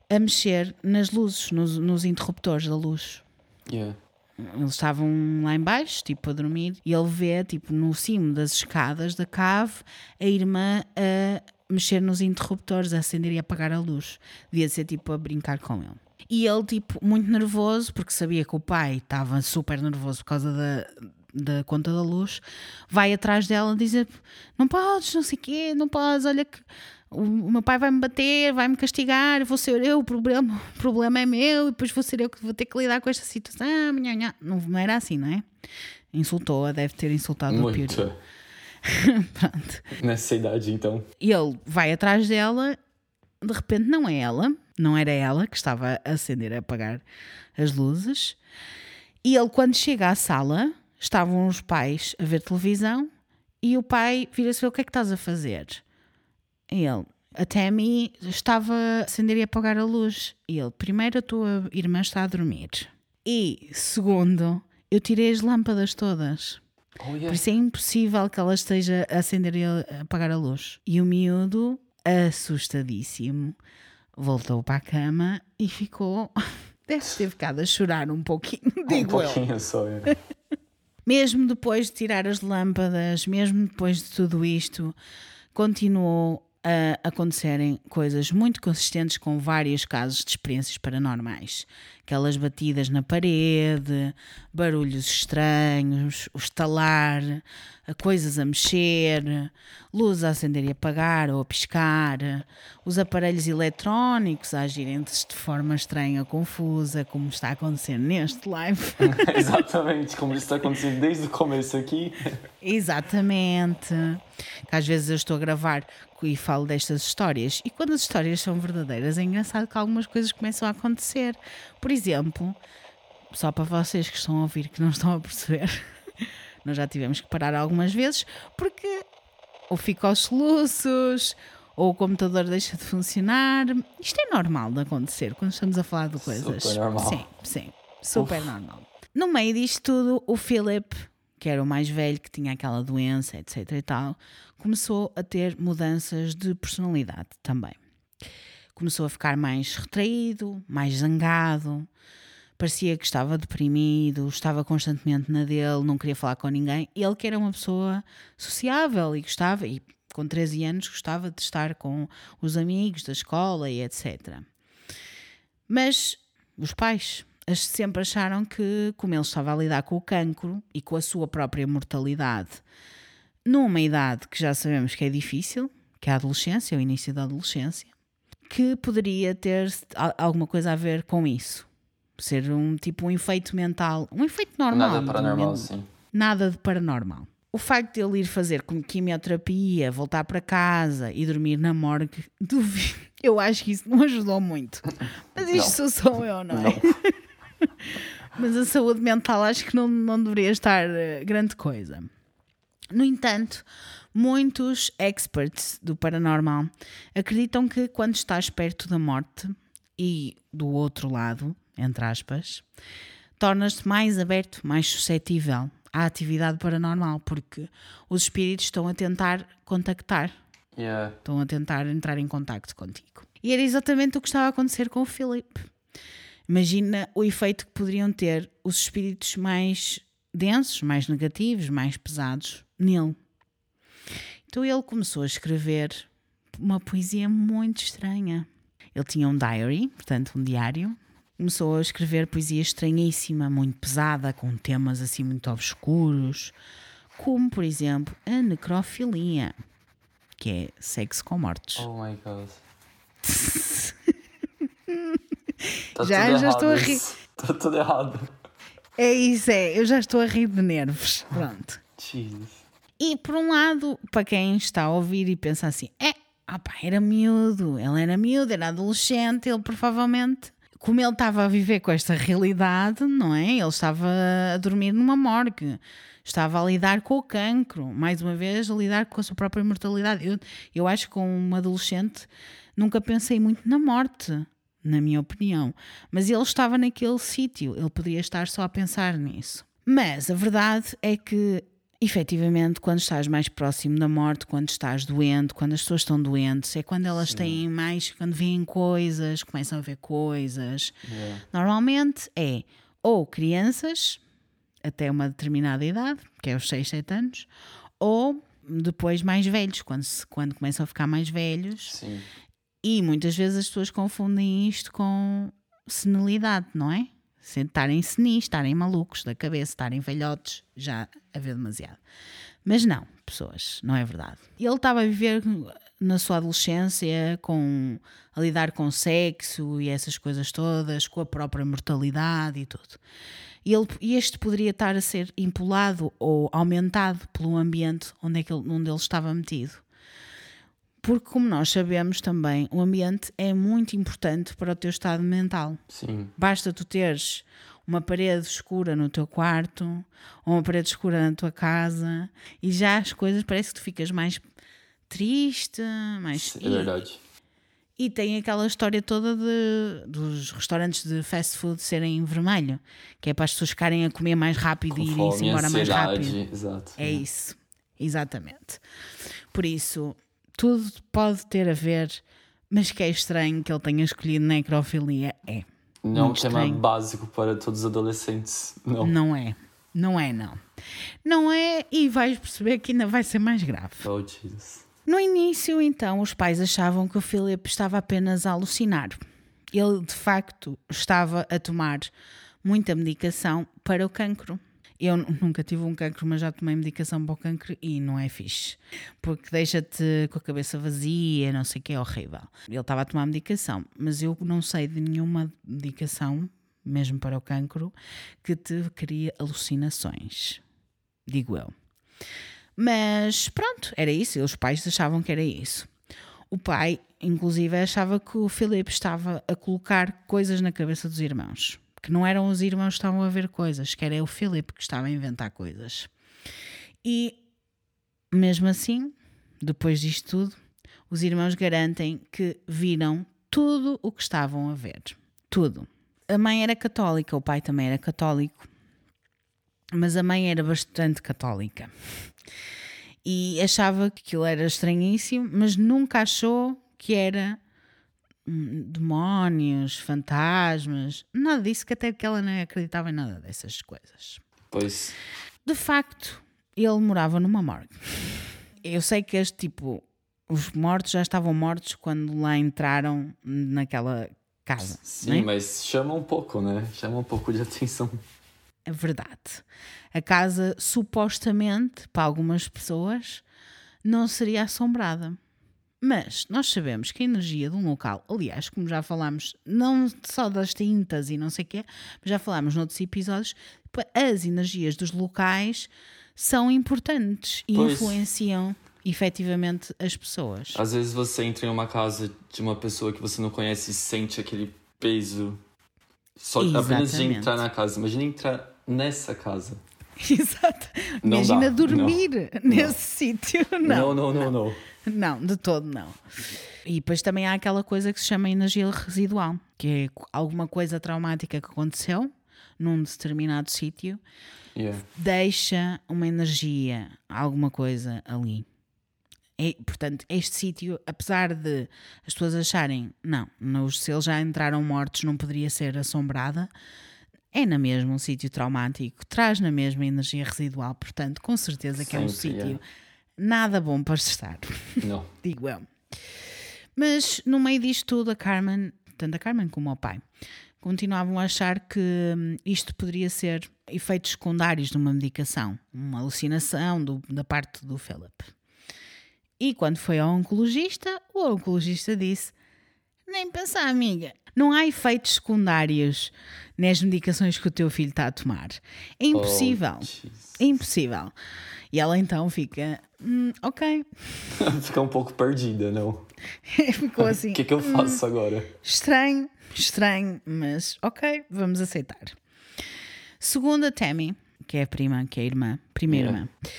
a mexer nas luzes, nos, nos interruptores da luz. Yeah. Eles estavam lá embaixo, tipo, a dormir, e ele vê, tipo, no cimo das escadas da cave, a irmã a mexer nos interruptores, a acender e apagar a luz. Devia ser, tipo, a brincar com ele. E ele, tipo, muito nervoso, porque sabia que o pai estava super nervoso por causa da, da conta da luz, vai atrás dela dizer: Não podes, não sei o quê, não podes, olha que o, o meu pai vai-me bater, vai-me castigar, vou ser eu, o problema, o problema é meu, e depois vou ser eu que vou ter que lidar com esta situação. Nha, nha. Não, era assim, não é? Insultou-a, deve ter insultado o Piro. Muito. Pronto. Nessa idade, então. E ele vai atrás dela, de repente não é ela, não era ela que estava a acender, a apagar as luzes. E ele, quando chega à sala, estavam os pais a ver televisão e o pai vira-se ver o que é que estás a fazer. E ele, a Tammy estava a acender e apagar a luz. E ele, primeiro a tua irmã está a dormir. E segundo, eu tirei as lâmpadas todas. Oh, Por yeah. isso é impossível que ela esteja a acender e a apagar a luz. E o miúdo, assustadíssimo, voltou para a cama e ficou. Deve ter ficado a chorar um pouquinho, Um digo eu. pouquinho só, yeah. Mesmo depois de tirar as lâmpadas, mesmo depois de tudo isto, continuou a acontecerem coisas muito consistentes com vários casos de experiências paranormais. Aquelas batidas na parede, barulhos estranhos, o estalar, coisas a mexer, luz a acender e apagar ou a piscar, os aparelhos eletrónicos a agirem de forma estranha, confusa, como está a acontecer neste live. Exatamente, como está acontecendo desde o começo aqui. Exatamente. Que às vezes eu estou a gravar e falo destas histórias, e quando as histórias são verdadeiras, é engraçado que algumas coisas começam a acontecer. Por exemplo, só para vocês que estão a ouvir que não estão a perceber, nós já tivemos que parar algumas vezes porque ou fica aos soluços. Ou o computador deixa de funcionar. Isto é normal de acontecer quando estamos a falar de coisas. Super normal. Sim, sim. Super normal. No meio disto tudo, o Philip, que era o mais velho, que tinha aquela doença, etc e tal, começou a ter mudanças de personalidade também. Começou a ficar mais retraído, mais zangado, parecia que estava deprimido, estava constantemente na dele, não queria falar com ninguém. Ele que era uma pessoa sociável e gostava, e com 13 anos gostava de estar com os amigos da escola e etc. Mas os pais sempre acharam que, como ele estava a lidar com o cancro e com a sua própria mortalidade, numa idade que já sabemos que é difícil, que é a adolescência, o início da adolescência, que poderia ter alguma coisa a ver com isso. Ser um tipo um efeito mental, um efeito normal. Nada paranormal, sim. Nada de paranormal. O facto de ele ir fazer quimioterapia, voltar para casa e dormir na morgue, duvido. Eu acho que isso não ajudou muito. Mas isto sou eu, não é? Não. Mas a saúde mental acho que não, não deveria estar eh, grande coisa. No entanto, muitos experts do paranormal acreditam que quando estás perto da morte e do outro lado, entre aspas, tornas-te mais aberto, mais suscetível à atividade paranormal, porque os espíritos estão a tentar contactar, yeah. estão a tentar entrar em contato contigo. E era exatamente o que estava a acontecer com o Philip. Imagina o efeito que poderiam ter os espíritos mais densos, mais negativos, mais pesados nele. Então ele começou a escrever uma poesia muito estranha. Ele tinha um diary, portanto, um diário. Começou a escrever poesia estranhíssima, muito pesada, com temas assim muito obscuros, como, por exemplo, a necrofilia, que é sexo com mortos. Oh my god. Tá já, já estou a rir. Está tudo errado. É isso, é. Eu já estou a rir de nervos. Pronto. Jesus. E por um lado, para quem está a ouvir e pensa assim, é, opa, era miúdo, ele era miúdo, era adolescente, ele provavelmente, como ele estava a viver com esta realidade, não é? Ele estava a dormir numa morgue, estava a lidar com o cancro, mais uma vez, a lidar com a sua própria mortalidade. Eu, eu acho que, como um adolescente, nunca pensei muito na morte na minha opinião. Mas ele estava naquele sítio, ele poderia estar só a pensar nisso. Mas a verdade é que, efetivamente, quando estás mais próximo da morte, quando estás doente, quando as pessoas estão doentes, é quando elas Sim. têm mais, quando veem coisas, começam a ver coisas. Yeah. Normalmente é ou crianças, até uma determinada idade, que é os 6, 7 anos, ou depois mais velhos, quando, se, quando começam a ficar mais velhos Sim. E muitas vezes as pessoas confundem isto com senilidade, não é? Estarem senis, estarem malucos da cabeça, estarem velhotes, já a ver demasiado. Mas não, pessoas, não é verdade. Ele estava a viver na sua adolescência com a lidar com sexo e essas coisas todas, com a própria mortalidade e tudo. E ele, este poderia estar a ser empolado ou aumentado pelo ambiente onde, é que ele, onde ele estava metido. Porque, como nós sabemos também, o ambiente é muito importante para o teu estado mental. Sim. Basta tu teres uma parede escura no teu quarto ou uma parede escura na tua casa e já as coisas parece que tu ficas mais triste, mais. É verdade. E, tem aquela história toda de, dos restaurantes de fast food serem vermelho, que é para as pessoas ficarem a comer mais rápido Com e irem-se embora mais rápido. Exato. É, é isso, exatamente. Por isso, tudo pode ter a ver, mas que é estranho que ele tenha escolhido necrofilia. É. Não é um tema básico para todos os adolescentes, não. Não é. Não é, não. Não é, e vais perceber que ainda vai ser mais grave. Oh, Jesus. No início, então, os pais achavam que o Philip estava apenas a alucinar. Ele, de facto, estava a tomar muita medicação para o cancro. Eu nunca tive um cancro, mas já tomei medicação para o cancro e não é fixe. Porque deixa-te com a cabeça vazia, não sei o que, é horrível. Ele estava a tomar medicação, mas eu não sei de nenhuma medicação, mesmo para o cancro, que te cria alucinações. Digo eu. Mas pronto, era isso. Os pais achavam que era isso. O pai, inclusive, achava que o Filipe estava a colocar coisas na cabeça dos irmãos que não eram os irmãos que estavam a ver coisas, que era o Philip que estava a inventar coisas. E mesmo assim, depois disto tudo, os irmãos garantem que viram tudo o que estavam a ver. Tudo. A mãe era católica, o pai também era católico. mas a mãe era bastante católica e achava que aquilo era estranhíssimo, mas nunca achou que era demónios, fantasmas, nada disso, que até que ela não acreditava em nada dessas coisas. Pois. De facto, ele morava numa morgue. Eu sei que este tipo, os mortos já estavam mortos quando lá entraram naquela casa. Sim, não é? mas chama um pouco, né? Chama um pouco de atenção. É verdade. A casa, supostamente, para algumas pessoas, não seria assombrada. Mas nós sabemos que a energia de um local, aliás, como já falámos, não só das tintas e não sei o quê, mas já falámos noutros episódios, as energias dos locais são importantes e Pois. influenciam efetivamente as pessoas. Às vezes você entra em uma casa de uma pessoa que você não conhece e sente aquele peso. Só apenas de Exatamente. entrar na casa. Imagina entrar nessa casa. Exato. Não Imagina dá, dormir nesse sítio. Não, não, não, não. Não, de todo não. E depois também há aquela coisa que se chama energia residual, que é alguma coisa traumática que aconteceu num determinado sítio, Yeah. deixa uma energia, alguma coisa ali. E, portanto, este sítio, apesar de as pessoas acharem, não, nos- se eles já entraram mortos não poderia ser assombrada, é na mesma um sítio traumático, traz na mesma energia residual, portanto, com certeza que é um sítio é. Nada bom para estar Não. digo eu. Mas no meio disto tudo, a Carmen, tanto a Carmen como o pai, continuavam a achar que hum, isto poderia ser efeitos secundários de uma medicação, uma alucinação do- da parte do Philip. E quando foi ao oncologista, o oncologista disse: Nem pensar, amiga, não há efeitos secundários nas medicações que o teu filho está a tomar. É impossível. Oh. É impossível. E ela então fica, "Hum, ok. Fica um pouco perdida, não? Ficou assim, O que, que eu faço agora? estranho, estranho, mas ok, vamos aceitar. Segundo a Tammy, que é a prima, que é a irmã, primeira Yeah. irmã,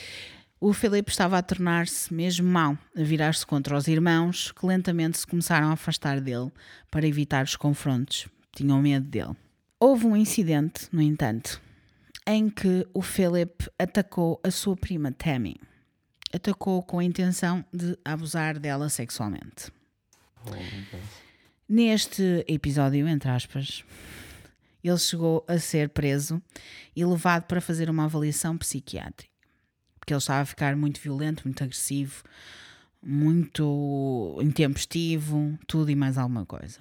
o Filipe estava a tornar-se mesmo mau, a virar-se contra os irmãos, que lentamente se começaram a afastar dele para evitar os confrontos. Tinham medo dele. Houve um incidente, no entanto, em que o Philip atacou a sua prima Tammy. Atacou com a intenção de abusar dela sexualmente. Oh. Neste episódio, entre aspas, ele chegou a ser preso e levado para fazer uma avaliação psiquiátrica. Porque ele estava a ficar muito violento, muito agressivo, muito intempestivo, tudo e mais alguma coisa.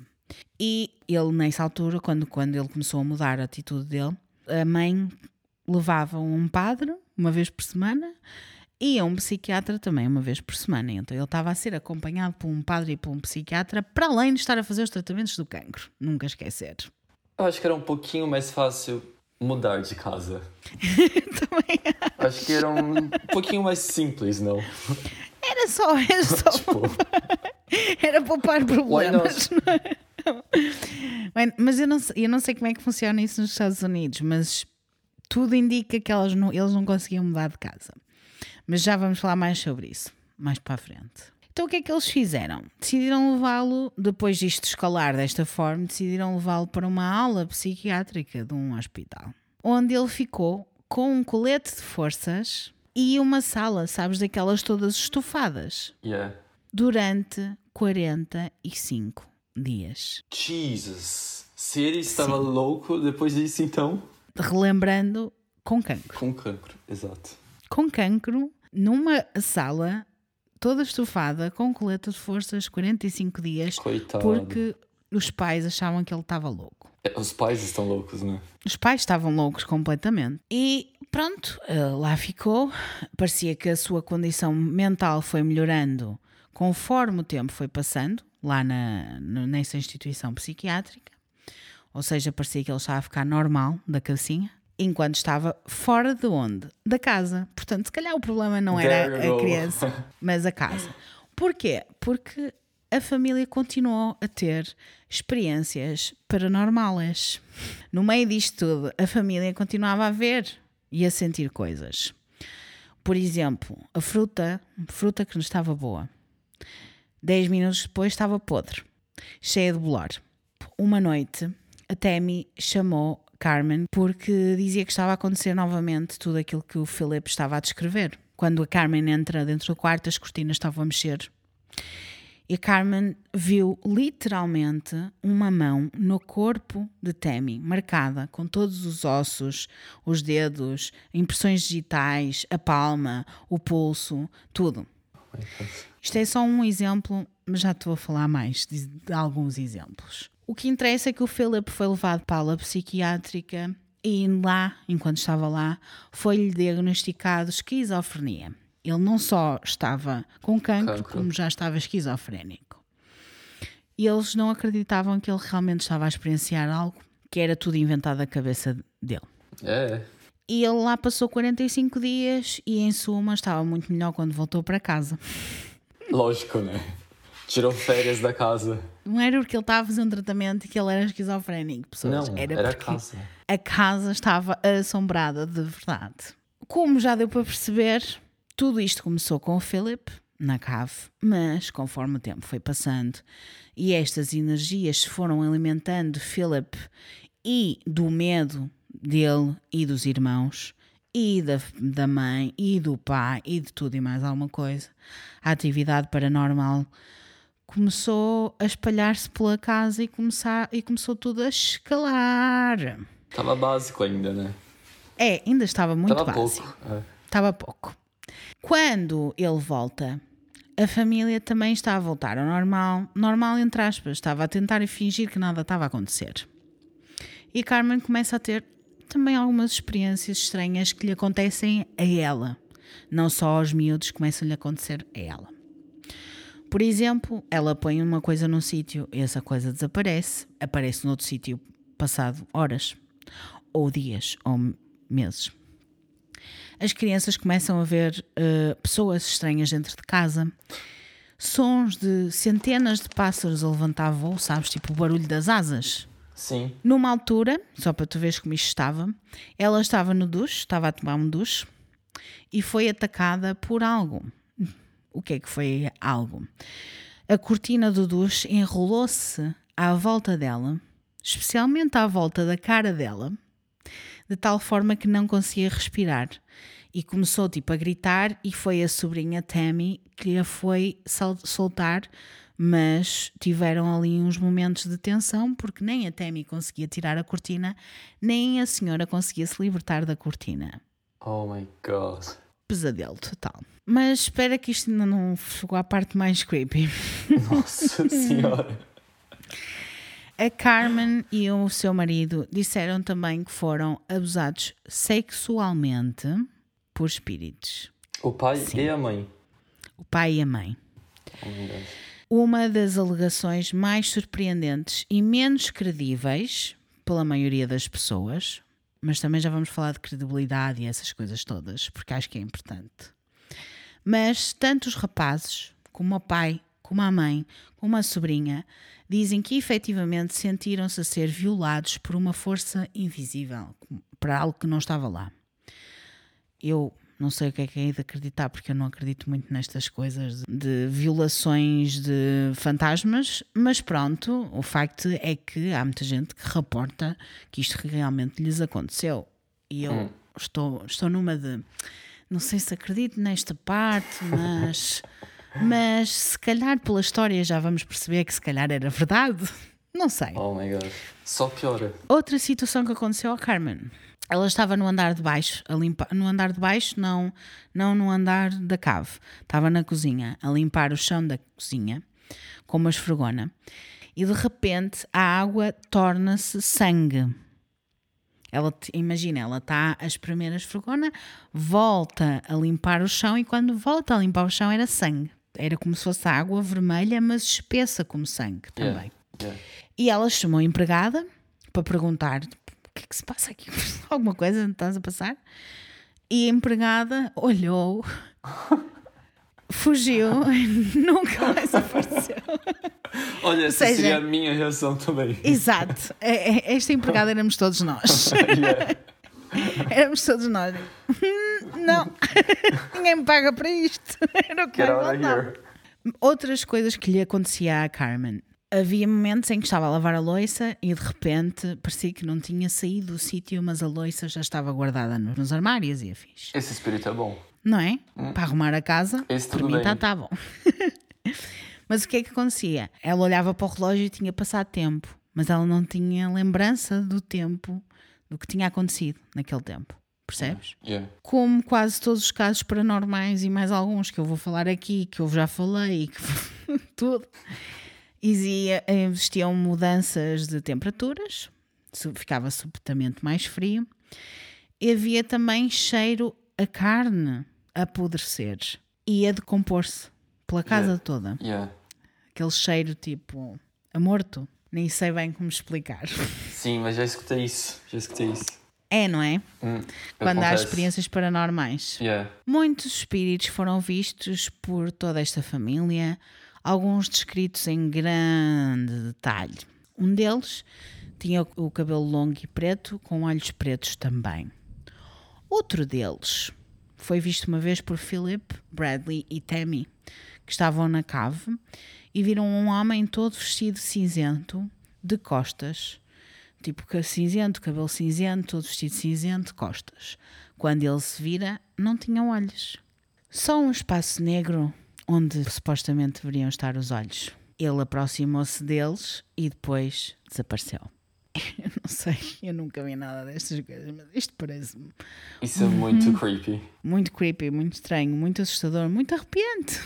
E ele, nessa altura, quando, quando ele começou a mudar a atitude dele, a mãe levava um padre uma vez por semana e a um psiquiatra também uma vez por semana. Então ele estava a ser acompanhado por um padre e por um psiquiatra, para além de estar a fazer os tratamentos do cancro. Nunca esquecer. Eu acho que era um pouquinho mais fácil mudar de casa. também Acho que era um pouquinho mais simples, não? era só, era só Tipo, era poupar why problemas. not? é? Bem, mas eu não, eu não sei como é que funciona isso nos Estados Unidos, mas tudo indica que elas não, eles não conseguiam mudar de casa. Mas já vamos falar mais sobre isso, mais para a frente. Então o que é que eles fizeram? Decidiram levá-lo, depois disto escalar desta forma, decidiram levá-lo para uma aula psiquiátrica de um hospital, onde ele ficou com um colete de forças e uma sala, sabes, daquelas todas estufadas, Yeah. durante 45 dias. Jesus. Se ele estava louco depois disso, então. Relembrando, com cancro. Com cancro, exato. Com cancro, numa sala toda estufada, com coleta de forças, 45 dias, Coitado. porque os pais achavam que ele estava louco. É, Os pais estão loucos, né? Os pais estavam loucos completamente. E pronto, eh, lá ficou. Parecia que a sua condição mental foi melhorando conforme o tempo foi passando, lá na, nessa instituição psiquiátrica. Ou seja, parecia que ele estava a ficar normal da cabecinha. Enquanto estava fora de onde? Da casa. Portanto, se calhar o problema não era a criança, mas a casa. Porquê? Porque a família continuou a ter experiências paranormais. No meio disto tudo, a família continuava a ver e a sentir coisas. Por exemplo, a fruta, fruta que não estava boa. Dez minutos depois estava podre, cheia de bolor. Uma noite, a Tammy chamou Carmen porque dizia que estava a acontecer novamente tudo aquilo que o Philip estava a descrever. Quando a Carmen entra dentro do quarto, as cortinas estavam a mexer. E a Carmen viu literalmente uma mão no corpo de Tammy, marcada com todos os ossos, os dedos, impressões digitais, a palma, o pulso, tudo. Isto é só um exemplo, mas já estou a falar mais de, de alguns exemplos. O que interessa é que o Philip foi levado para a ala psiquiátrica e lá, enquanto estava lá, foi-lhe diagnosticado esquizofrenia. Ele não só estava com cancro, Cancro. como já estava esquizofrénico. E eles não acreditavam que ele realmente estava a experienciar algo que era tudo inventado da cabeça dele. É. E ele lá passou 45 dias e, em suma, estava muito melhor quando voltou para casa. Lógico, né? Tirou férias da casa. Não era porque ele estava a fazer um tratamento e que ele era esquizofrénico, pessoas. Não, era, era a casa. a casa estava assombrada de verdade. Como já deu para perceber, tudo isto começou com o Philip na cave, mas conforme o tempo foi passando e estas energias se foram alimentando de Philip e do medo dele e dos irmãos e da, da mãe e do pai e de tudo e mais alguma coisa, a atividade paranormal começou a espalhar-se pela casa e, começar, e começou tudo a escalar. Tava básico ainda, né? É, ainda estava muito Tava básico. pouco. É. Estava pouco. Quando ele volta, a família também está a voltar ao normal, normal entre aspas, estava a tentar fingir que nada estava a acontecer. E Carmen começa a ter também algumas experiências estranhas que lhe acontecem a ela. Não só aos miúdos, começam-lhe a acontecer a ela. Por exemplo, ela põe uma coisa num sítio e essa coisa desaparece, aparece noutro sítio passado horas, ou dias, ou meses as crianças começam a ver uh, pessoas estranhas dentro de casa, sons de centenas de pássaros a levantar voo, sabes? Tipo o barulho das asas. Sim. Numa altura, só para tu veres como isto estava, ela estava no duche, estava a tomar um duche e foi atacada por algo. O que é que foi algo? A cortina do duche enrolou-se à volta dela, especialmente à volta da cara dela, de tal forma que não conseguia respirar. E começou tipo a gritar e foi a sobrinha Tammy que a foi sol- soltar, mas tiveram ali uns momentos de tensão porque nem a Tammy conseguia tirar a cortina, nem a senhora conseguia se libertar da cortina. Oh my god. Pesadelo total. Mas espera que isto ainda não chegou à parte mais creepy. Nossa senhora. A Carmen e o seu marido disseram também que foram abusados sexualmente por espíritos. O pai e a mãe. O pai e a mãe. Oh. Uma das alegações mais surpreendentes e menos credíveis pela maioria das pessoas, mas também já vamos falar de credibilidade e essas coisas todas, porque acho que é importante. Mas tanto os rapazes, como o pai, como a mãe, como a sobrinha, dizem que efetivamente sentiram-se a ser violados por uma força invisível, para algo que não estava lá. Eu não sei o que é que é de acreditar, porque eu não acredito muito nestas coisas de violações de fantasmas, mas pronto, o facto é que há muita gente que reporta que isto realmente lhes aconteceu. E eu estou, estou numa de. Não sei se acredito nesta parte, mas. Mas se calhar pela história já vamos perceber que se calhar era verdade. Não sei. Oh my god. Só piora. Outra situação que aconteceu a Carmen. Ela estava no andar de baixo, a limpar, no andar de baixo, não, não no andar da cave. Estava na cozinha, a limpar o chão da cozinha com uma esfregona. E de repente a água torna-se sangue. Ela, imagina, ela está a espremer a esfregona, volta a limpar o chão e quando volta a limpar o chão era sangue. Era como se fosse água vermelha, mas espessa como sangue também. Yeah. E ela chamou a empregada para perguntar o que é que se passa aqui? Alguma coisa estás a passar? E a empregada olhou, fugiu, nunca mais apareceu. Olha, essa seja- seria a minha reação também. Exato, É- é- esta empregada éramos todos nós. Yeah. Éramos todos nós. Hum, Não, ninguém me paga para isto. Era o que Get mais out of faltava. here. Outras coisas que lhe acontecia à Carmen. Havia momentos em que estava a lavar a louça e de repente parecia que não tinha saído do sítio, mas a louça já estava guardada nos armários e afins. Esse espírito é bom. Não é? Para arrumar a casa, Esse para mim está tá bom. mas o que é que acontecia? Ela olhava para o relógio e tinha passado tempo, mas ela não tinha lembrança do tempo, do que tinha acontecido naquele tempo. Percebes? Yeah. como quase todos os casos paranormais e mais alguns que eu vou falar aqui, que eu já falei, que tudo, existia, existiam mudanças de temperaturas, ficava subitamente mais frio, e havia também cheiro a carne a apodrecer e a decompor-se pela casa Yeah. toda. Yeah. Aquele cheiro tipo a morto, nem sei bem como explicar. Sim, mas já escutei isso. Já escutei isso. É, não é? Hum, Quando há acontece. experiências paranormais. Yeah. Muitos espíritos foram vistos por toda esta família, alguns descritos em grande detalhe. Um deles tinha o cabelo longo e preto, com olhos pretos também. Outro deles foi visto uma vez por Philip, Bradley e Tammy, que estavam na cave e viram um homem todo vestido cinzento, de costas, tipo cinzento, cabelo cinzento, todo vestido cinzento, costas. Quando ele se vira, não tinha olhos. Só um espaço negro onde supostamente deveriam estar os olhos. Ele aproximou-se deles e depois desapareceu. Eu não sei, eu nunca vi nada destas coisas, mas isto parece-me Isso é muito creepy. muito creepy, muito estranho, muito assustador, muito arrepiante.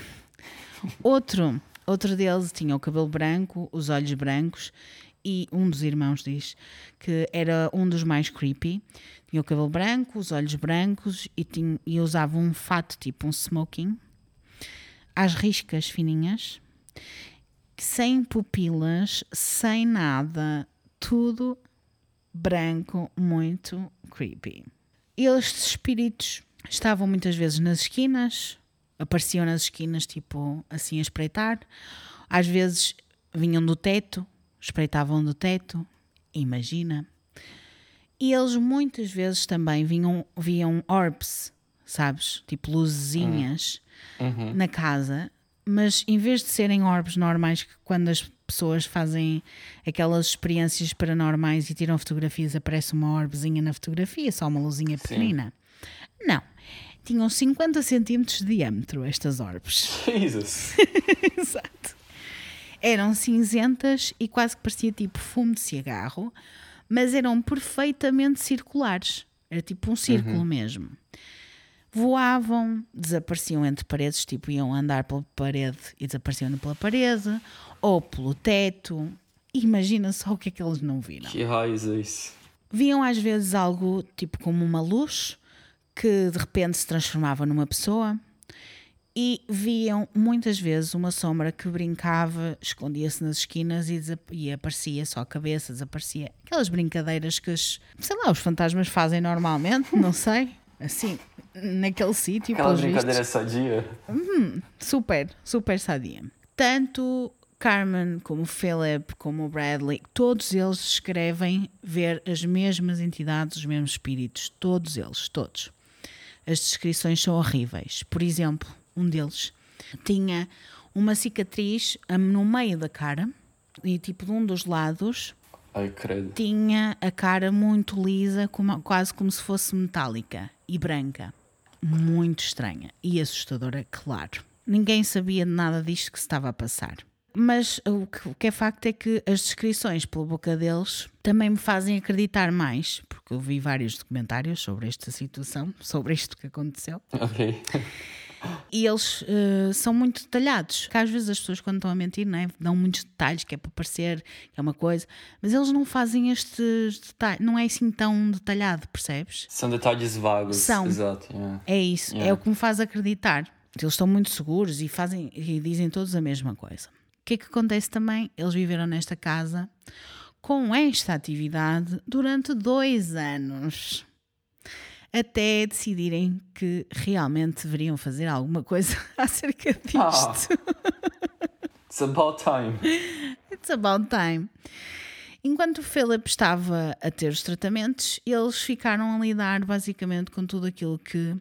Outro, outro deles tinha o cabelo branco, os olhos brancos e um dos irmãos diz que era um dos mais creepy. Tinha o cabelo branco, os olhos brancos e, tinha, e usava um fato tipo um smoking, às riscas fininhas, sem pupilas, sem nada, tudo branco, muito creepy. Estes espíritos estavam muitas vezes nas esquinas, apareciam nas esquinas, tipo assim a espreitar. Às vezes vinham do teto, espreitavam do teto, imagina. E eles muitas vezes também vinham, viam orbs, sabes? Tipo luzezinhas na casa, mas em vez de serem orbes normais, que quando as pessoas fazem aquelas experiências paranormais e tiram fotografias, aparece uma orbezinha na fotografia, só uma luzinha pequenina. Não. Tinham 50 centímetros de diâmetro estas orbes. Jesus. Exato. Eram cinzentas e quase que parecia tipo fumo de cigarro, mas eram perfeitamente circulares. Era tipo um círculo mesmo. Voavam, desapareciam entre paredes, tipo iam andar pela parede e desapareciam pela parede, ou pelo teto. Imagina só o que é que eles não viram. Que raios é isso? Viam às vezes algo tipo como uma luz que de repente se transformava numa pessoa e viam muitas vezes uma sombra que brincava, escondia-se nas esquinas e, e aparecia só a cabeça, desaparecia. Aquelas brincadeiras que, os, sei lá, os fantasmas fazem normalmente, não sei, assim, naquele sítio, Aquela vistos brincadeira sadia. super, super sadia. Tanto Carmen como o Philip, como o Bradley, todos eles descrevem ver as mesmas entidades, os mesmos espíritos, todos eles, todos. As descrições são horríveis. Por exemplo, um deles tinha uma cicatriz hum, no meio da cara e tipo de um dos lados Ai, tinha a cara muito lisa, como- quase como se fosse metálica e branca. Muito estranha e assustadora, claro. Ninguém sabia de nada disto que se estava a passar. Mas o que, o que é facto é que as descrições pela boca deles também me fazem acreditar mais, porque eu vi vários documentários sobre esta situação, sobre isto que aconteceu. Ok. E eles eh, são muito detalhados. Que às vezes as pessoas, quando estão a mentir, não é? dão muitos detalhes, que é para parecer que é uma coisa, mas eles não fazem estes detalhes, não é assim tão detalhado, percebes? São detalhes vagos. São. Exato. yeah. É isso, é Yeah. o que me faz acreditar. Eles estão muito seguros e fazem e dizem todos a mesma coisa. O que é que acontece também? Eles viveram nesta casa com esta atividade durante dois anos. Até decidirem que realmente deveriam fazer alguma coisa acerca disto. Ah. It's about time. It's about time. Enquanto o Philip estava a ter os tratamentos, eles ficaram a lidar basicamente com tudo aquilo que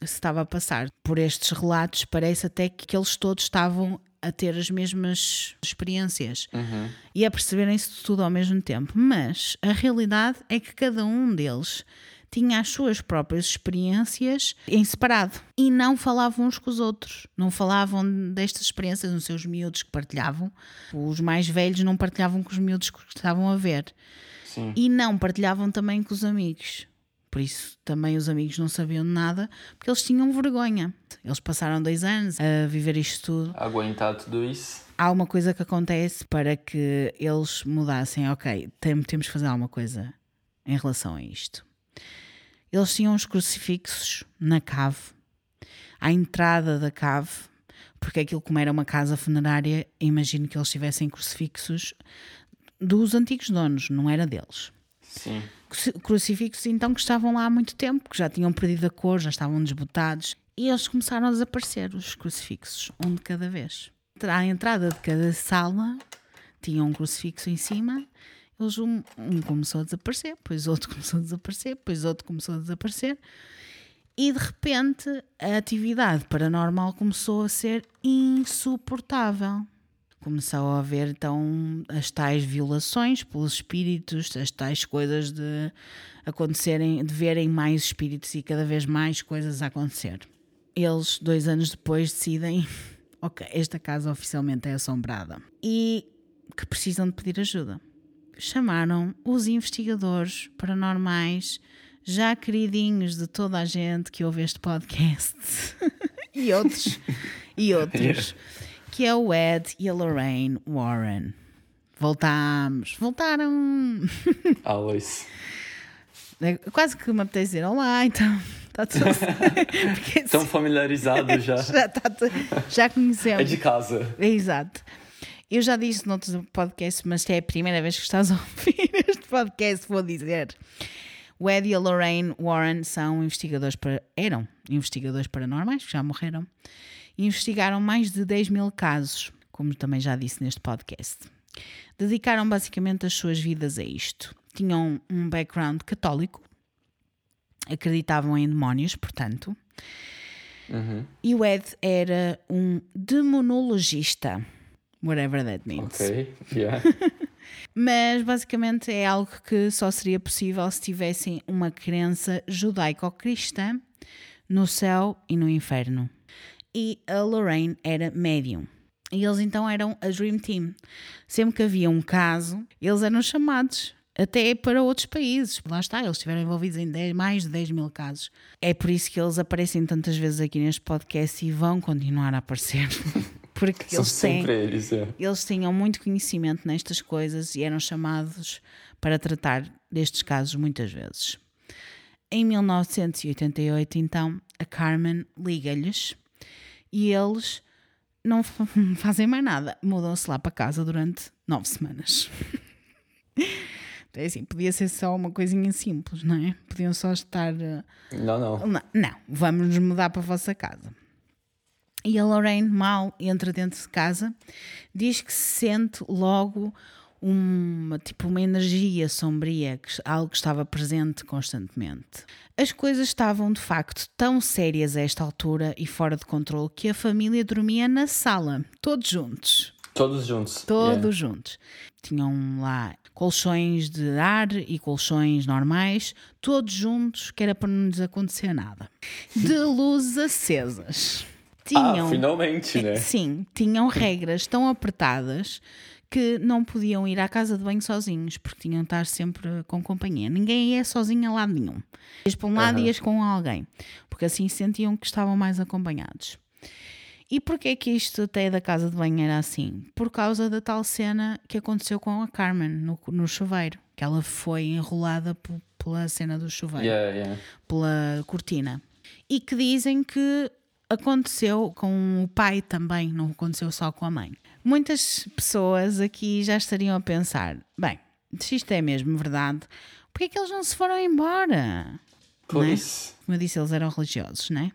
se estava a passar. Por estes relatos, parece até que eles todos estavam a ter as mesmas experiências Uhum. e a perceberem-se tudo ao mesmo tempo. Mas a realidade é que cada um deles tinha as suas próprias experiências em separado e não falavam uns com os outros. Não falavam destas experiências nos seus miúdos que partilhavam. Os mais velhos não partilhavam com os miúdos que estavam a ver Sim. e não partilhavam também com os amigos. Por isso também os amigos não sabiam nada porque eles tinham vergonha. Eles passaram dois anos a viver isto tudo Aguentar tudo isso. há uma coisa que acontece para que eles mudassem. Ok, tem- temos que fazer alguma coisa em relação a isto. Eles tinham os crucifixos na cave, à entrada da cave, porque aquilo, como era uma casa funerária, imagino que eles tivessem crucifixos dos antigos donos, não era deles. Sim. Cruci- Crucifixos então que estavam lá há muito tempo, que já tinham perdido a cor, já estavam desbotados, e eles começaram a desaparecer, os crucifixos, um de cada vez. À entrada de cada sala tinha um crucifixo em cima, eles um, um começou a desaparecer, depois outro começou a desaparecer, depois outro começou a desaparecer, e de repente a atividade paranormal começou a ser insuportável. Começou a haver então as tais violações pelos espíritos, as tais coisas de acontecerem, de verem mais espíritos e cada vez mais coisas a acontecer. Eles, dois anos depois, decidem: ok, esta casa oficialmente é assombrada e que precisam de pedir ajuda. Chamaram os investigadores paranormais, já queridinhos de toda a gente que ouve este podcast e outros, e outros, que é o Ed e a Lorraine Warren. Voltámos, voltaram. Always. É Quase que me apetece dizer olá, então. Está tudo Porque Tão familiarizado já. já, tá já conhecemos. É de casa. Exato. Eu já disse noutros podcasts, mas é a primeira vez que estás a ouvir este podcast, vou dizer. O Ed e a Lorraine Warren são investigadores para, eram investigadores paranormais, que já morreram, e investigaram mais de 10 mil casos, como também já disse neste podcast. Dedicaram basicamente as suas vidas a isto. Tinham um background católico, acreditavam em demónios, portanto, Uhum. e o Ed era um demonologista, whatever that means. Ok. Yeah. Mas basicamente é algo que só seria possível se tivessem uma crença judaico-cristã no céu e no inferno. E a Lorraine era médium. E eles então eram a Dream Team. Sempre que havia um caso, eles eram chamados até para outros países. Lá está, eles estiveram envolvidos em 10 mais de 10 mil casos. É por isso que eles aparecem tantas vezes aqui neste podcast e vão continuar a aparecer. Porque São eles têm, eles, é. eles tinham muito conhecimento nestas coisas e eram chamados para tratar destes casos muitas vezes. Em 1988, então, a Carmen liga-lhes e eles não fa- fazem mais nada. Mudam-se lá para casa durante nove semanas. É assim, podia ser só uma coisinha simples, não é? Podiam só estar. eh, Não, não. não, não, vamos nos mudar para a vossa casa. E a Lorraine, mal entra dentro de casa, diz que se sente logo uma, tipo, uma energia sombria, que- algo que estava presente constantemente. As coisas estavam de facto tão sérias a esta altura e fora de controle que a família dormia na sala, todos juntos. Todos juntos. Todos juntos. Tinham lá colchões de ar e colchões normais, todos juntos, que era para não lhes acontecer nada. De luzes acesas. Yeah. Tinham, Ah, finalmente, né? sim, tinham regras tão apertadas que não podiam ir à casa de banho sozinhos, porque tinham de estar sempre com companhia. Ninguém ia sozinho a lado nenhum. Ias para um lado e Aham. ias com alguém, porque assim sentiam que estavam mais acompanhados. E porquê é que isto até da casa de banho era assim? Por causa da tal cena que aconteceu com a Carmen no, no chuveiro, que ela foi enrolada pela cena do chuveiro Yeah, yeah. pela cortina. E que dizem que aconteceu com o pai também, não aconteceu só com a mãe. Muitas pessoas aqui já estariam a pensar: bem, se isto é mesmo verdade, porquê é que eles não se foram embora? Pois. Como eu disse, eles eram religiosos, né?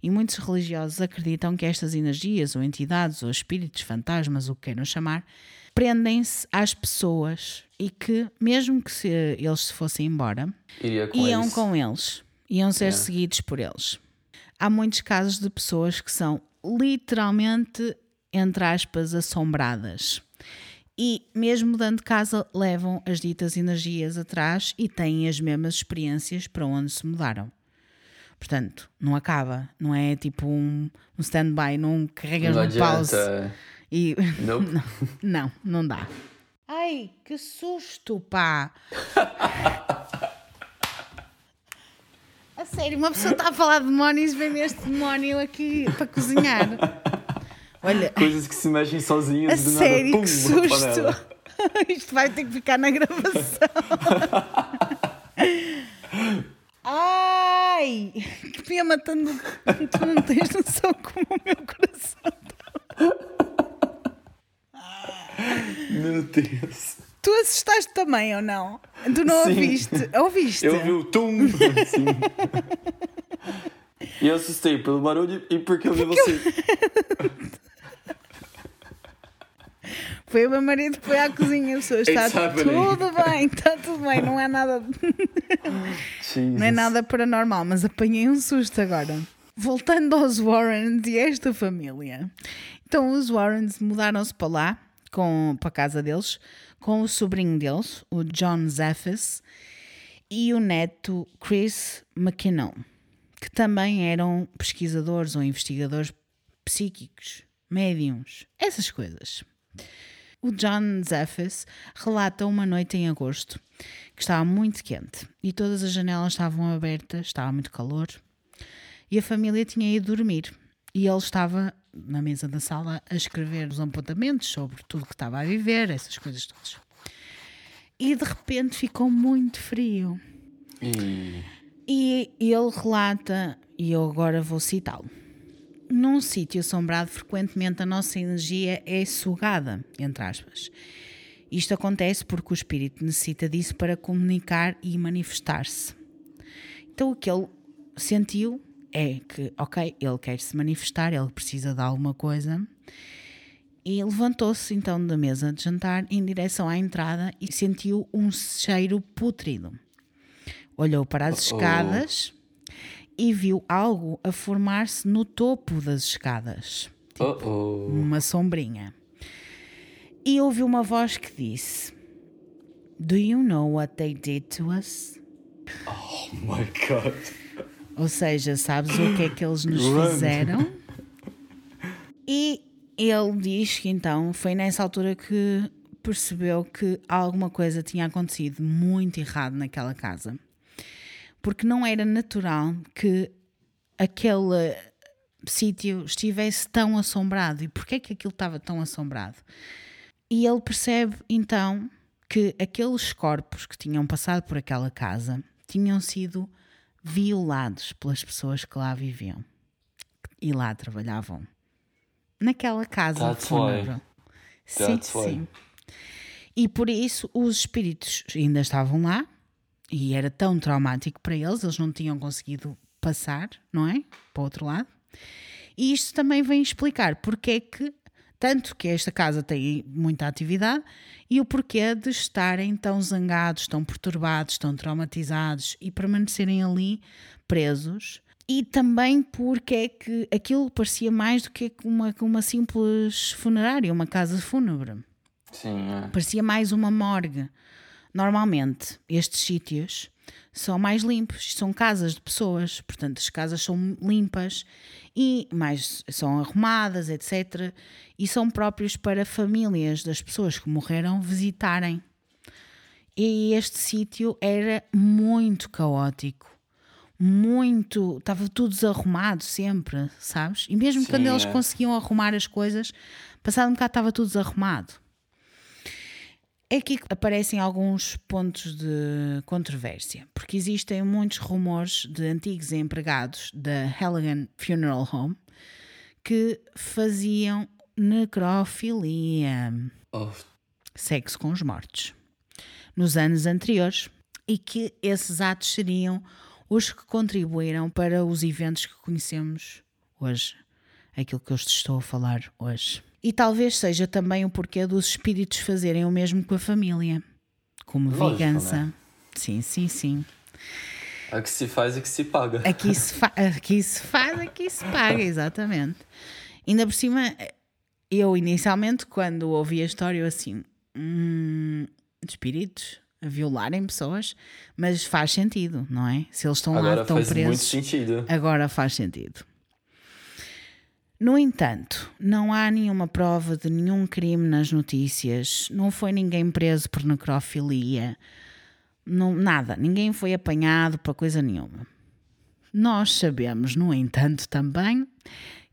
E muitos religiosos acreditam que estas energias, ou entidades, ou espíritos, fantasmas, o que queiram chamar, prendem-se às pessoas e que, mesmo que se eles se fossem embora, com iam eles. com eles, iam ser Yeah. seguidos por eles. Há muitos casos de pessoas que são literalmente entre aspas, assombradas. E, mesmo mudando de casa, levam as ditas energias atrás e têm as mesmas experiências para onde se mudaram. Portanto, não acaba. Não é tipo um, um stand-by, não carregas Não no pause. E... Nope. não, não, não dá. Ai, que susto, pá! A sério, uma pessoa está a falar de demónios, vem este demónio aqui para cozinhar. Olha, Coisas que se mexem a sozinhas do sério, nada. que Pum, uma susto! Isto vai ter que ficar na gravação. Ai! Que me matando. Tu não tens noção como o meu coração. Meu Deus. Tu assustaste também ou não? Tu não Sim. ouviste? Ouviste? Eu vi o tum. Assim. E eu assustei pelo barulho e porque eu vi você. Foi o meu marido que foi à cozinha, a pessoa está happening. tudo bem, está tudo bem, não é nada, não é nada paranormal, mas apanhei um susto agora. Voltando aos Warrens e esta família. Então os Warrens mudaram-se para lá, com, para a casa deles, com o sobrinho deles, o John Zephys, e o neto Chris McKinnon, que também eram pesquisadores ou investigadores psíquicos, médiums, essas coisas. O John Zephys relata uma noite em agosto que estava muito quente e todas as janelas estavam abertas, estava muito calor e a família tinha ido dormir e ele estava na mesa da sala a escrever os apontamentos sobre tudo que estava a viver, essas coisas todas. E de repente ficou muito frio. E... E ele relata, e eu agora vou citá-lo. Num sítio assombrado, frequentemente a nossa energia é sugada, entre aspas. Isto acontece porque o espírito necessita disso para comunicar e manifestar-se. Então o que ele sentiu é que, ok, ele quer se manifestar, ele precisa de alguma coisa. E levantou-se então da mesa de jantar em direção à entrada e sentiu um cheiro pútrido. Olhou para as Oh. escadas e viu algo a formar-se no topo das escadas, Oh, oh. uma sombrinha. E ouviu uma voz que disse: Do you know what they did to us? Oh my god. Ou seja, sabes o que é que eles nos fizeram? E ele diz que então foi nessa altura que percebeu que alguma coisa tinha acontecido muito errado naquela casa. Porque não era natural que aquele sítio estivesse tão assombrado. E porquê que aquilo estava tão assombrado? E ele percebe então que aqueles corpos que tinham passado por aquela casa tinham sido violados pelas pessoas que lá viviam e lá trabalhavam. Naquela casa That's fúnebre. Sim, sim. E por isso os espíritos ainda estavam lá e era tão traumático para eles, eles não tinham conseguido passar, não é? Para o outro lado. E isto também vem explicar porque é que, tanto que esta casa tem muita atividade e o porquê de estarem tão zangados, tão perturbados, tão traumatizados e permanecerem ali presos. E também porque é que aquilo parecia mais do que uma, uma simples funerária, uma casa fúnebre Sim, é. parecia mais uma morgue. Normalmente, estes sítios são mais limpos, são casas de pessoas, portanto, as casas são limpas e mais são arrumadas, etc. E são próprios para famílias das pessoas que morreram visitarem. E este sítio era muito caótico. Muito, estava tudo desarrumado sempre, sabes? E mesmo Sim, quando eles é. conseguiam arrumar as coisas, passado um bocado estava tudo desarrumado. É aqui que aparecem alguns pontos de controvérsia, porque existem muitos rumores de antigos empregados da Halligan Funeral Home que faziam necrofilia, Oh, sexo com os mortos, nos anos anteriores, e que esses atos seriam os que contribuíram para os eventos que conhecemos hoje, aquilo que eu estou a falar hoje. E talvez seja também o porquê dos espíritos fazerem o mesmo com a família, como Lógico, vingança. né? Sim, sim, sim. a que se faz e que se paga. Aqui se, fa aqui se faz, aqui se paga, exatamente. Ainda por cima, eu inicialmente, quando ouvi a história, eu assim, hum, espíritos a violarem pessoas, mas faz sentido, não é? Se eles estão Agora lá, estão faz presos. muito sentido. Agora faz sentido. No entanto, não há nenhuma prova de nenhum crime nas notícias, não foi ninguém preso por necrofilia, não, nada, ninguém foi apanhado para coisa nenhuma. Nós sabemos, no entanto, também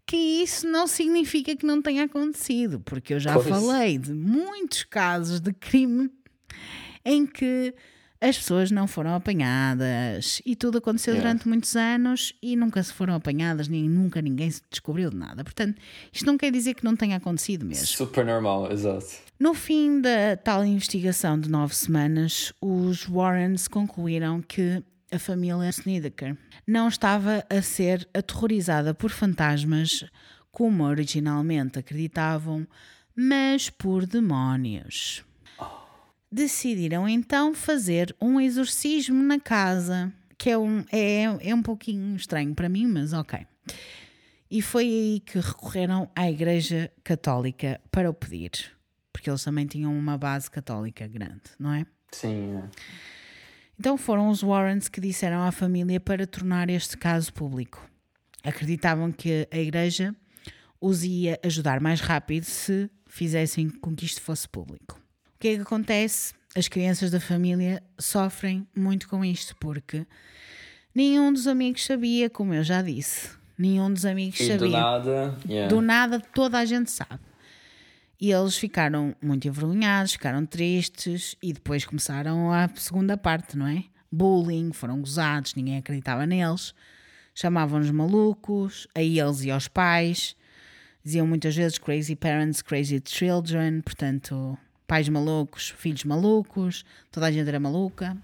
que isso não significa que não tenha acontecido, porque eu já Pois. falei de muitos casos de crime em que as pessoas não foram apanhadas e tudo aconteceu Yeah. durante muitos anos e nunca se foram apanhadas, nem nunca ninguém se descobriu de nada. Portanto, isto não quer dizer que não tenha acontecido mesmo. Super normal, exato. No fim da tal investigação de nove semanas, os Warrens concluíram que a família Snedeker não estava a ser aterrorizada por fantasmas, como originalmente acreditavam, mas por demónios. Decidiram então fazer um exorcismo na casa, que é um, é, é um pouquinho estranho para mim, mas ok. E foi aí que recorreram à Igreja Católica para o pedir. Porque eles também tinham uma base católica grande, não é? Sim, é. Então foram os Warrens que disseram à família para tornar este caso público. Acreditavam que a Igreja os ia ajudar mais rápido se fizessem com que isto fosse público. O que é que acontece? As crianças da família sofrem muito com isto, porque nenhum dos amigos sabia, como eu já disse. Nenhum dos amigos E sabia. do nada, yeah. Do nada, toda a gente sabe. E eles ficaram muito envergonhados, ficaram tristes e depois começaram a segunda parte, não é? Bullying, foram gozados, ninguém acreditava neles, chamavam-nos malucos, a eles e aos pais, diziam muitas vezes crazy parents, crazy children, portanto, pais malucos, filhos malucos, toda a gente era maluca.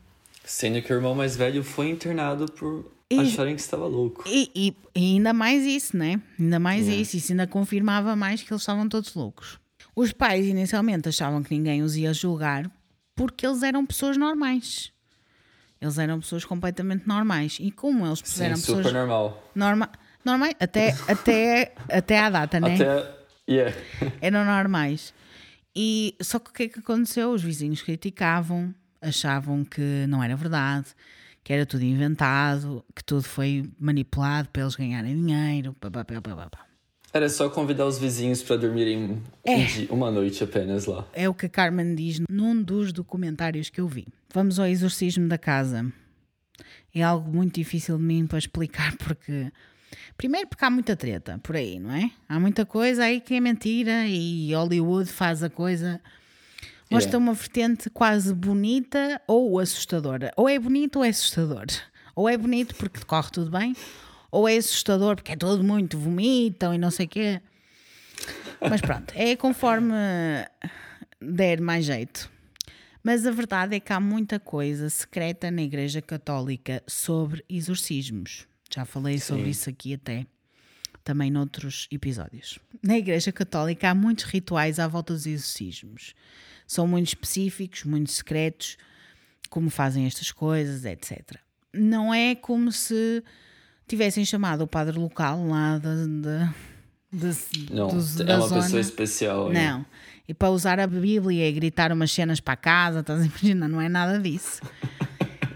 Sendo que o irmão mais velho foi internado por E- acharem que estava louco. E, e- e ainda mais isso, né? Ainda mais Yeah. isso. Isso ainda confirmava mais que eles estavam todos loucos. Os pais inicialmente achavam que ninguém os ia julgar porque eles eram pessoas normais. Eles eram pessoas completamente normais. E como eles Sim, eram super pessoas normal. norma normais, até, até, até à data, né? Até. Yeah. eram normais. E só que o que é que aconteceu? Os vizinhos criticavam, achavam que não era verdade, que era tudo inventado, que tudo foi manipulado para eles ganharem dinheiro. pá, pá, pá, pá, pá. Era só convidar os vizinhos para dormirem É. um dia- uma noite apenas lá. É o que a Carmen diz num dos documentários que eu vi. Vamos ao exorcismo da casa. É algo muito difícil de mim para explicar porque. Primeiro porque há muita treta por aí, não é? Há muita coisa aí que é mentira e Hollywood faz a coisa. Mostra Yeah. uma vertente quase bonita ou assustadora. Ou é bonito ou é assustador. Ou é bonito porque corre tudo bem, ou é assustador porque é todo muito, vomitam e não sei o quê. Mas pronto, é conforme der mais jeito. Mas a verdade é que há muita coisa secreta na Igreja Católica sobre exorcismos. Já falei sobre Sim. isso aqui até, também noutros episódios. Na Igreja Católica há muitos rituais à volta dos exorcismos. São muito específicos, muito secretos, como fazem estas coisas, etc. Não é como se tivessem chamado o padre local lá da, da, Não, dos- é uma zona. pessoa especial. Não. E para usar a Bíblia e gritar umas cenas para casa, estás a imaginar? Não é nada disso.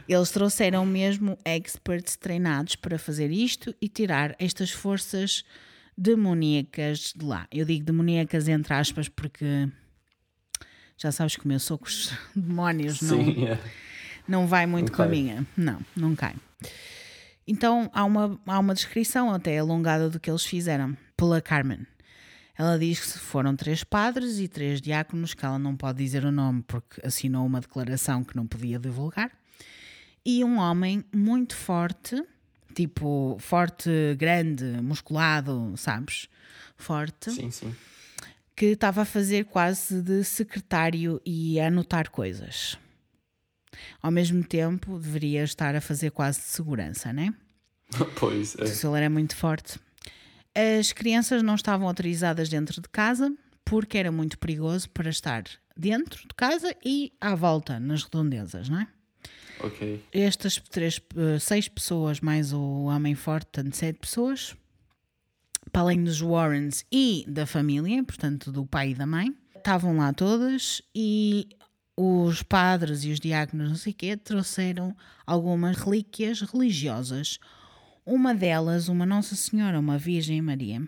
Eles trouxeram mesmo experts treinados para fazer isto e tirar estas forças demoníacas de lá. Eu digo demoníacas entre aspas porque já sabes como eu sou com os demónios, não, Sim, yeah. não vai muito Não com a minha. Não, não cai. Então há uma, há uma descrição até alongada do que eles fizeram pela Carmen. Ela diz que foram três padres e três diáconos, que ela não pode dizer o nome porque assinou uma declaração que não podia divulgar, e um homem muito forte, tipo forte, grande, musculado, sabes? Forte sim, sim. que estava a fazer quase de secretário e a anotar coisas. Ao mesmo tempo, deveria estar a fazer quase de segurança, né? Pois, é. Se ele era muito forte. As crianças não estavam autorizadas dentro de casa porque era muito perigoso para estar dentro de casa e à volta, nas redondezas, não é? Ok. Estas três, eh, seis pessoas mais o homem forte, portanto, sete pessoas, para além dos Warrens e da família, portanto do pai e da mãe. Estavam lá todas e os padres e os diáconos, não sei o quê, trouxeram algumas relíquias religiosas. Uma delas, uma Nossa Senhora, uma Virgem Maria.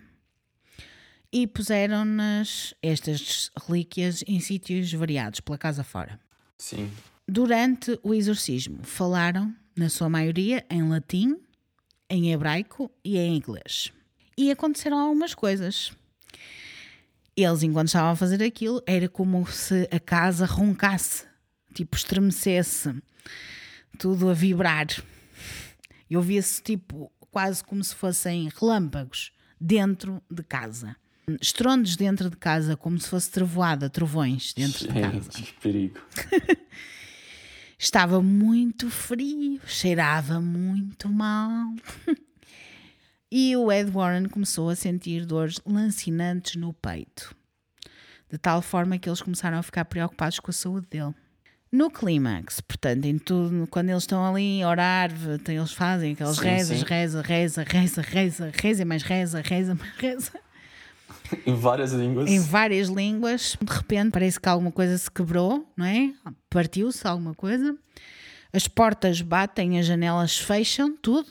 E puseram-nas, estas relíquias, em sítios variados, pela casa fora. Sim. Durante o exorcismo, falaram, na sua maioria, em latim, em hebraico e em inglês. E aconteceram algumas coisas. Eles, enquanto estavam a fazer aquilo, era como se a casa roncasse, tipo estremecesse, tudo a vibrar. E ouvia-se tipo quase como se fossem relâmpagos dentro de casa. Estrondos dentro de casa, como se fosse trovoada, trovões dentro de casa. Gente, perigo. Estava muito frio, cheirava muito mal. e o Ed Warren começou a sentir dores lancinantes no peito, de tal forma que eles começaram a ficar preocupados com a saúde dele. No clímax, portanto, em tudo, quando eles estão ali a orar, eles fazem aquelas Sim, rezas, sim. reza, reza, reza, reza, reza, mais reza, reza, mais reza, Em várias línguas. em várias línguas. De repente parece que alguma coisa se quebrou, não é? Partiu-se alguma coisa. As portas batem, as janelas fecham, tudo.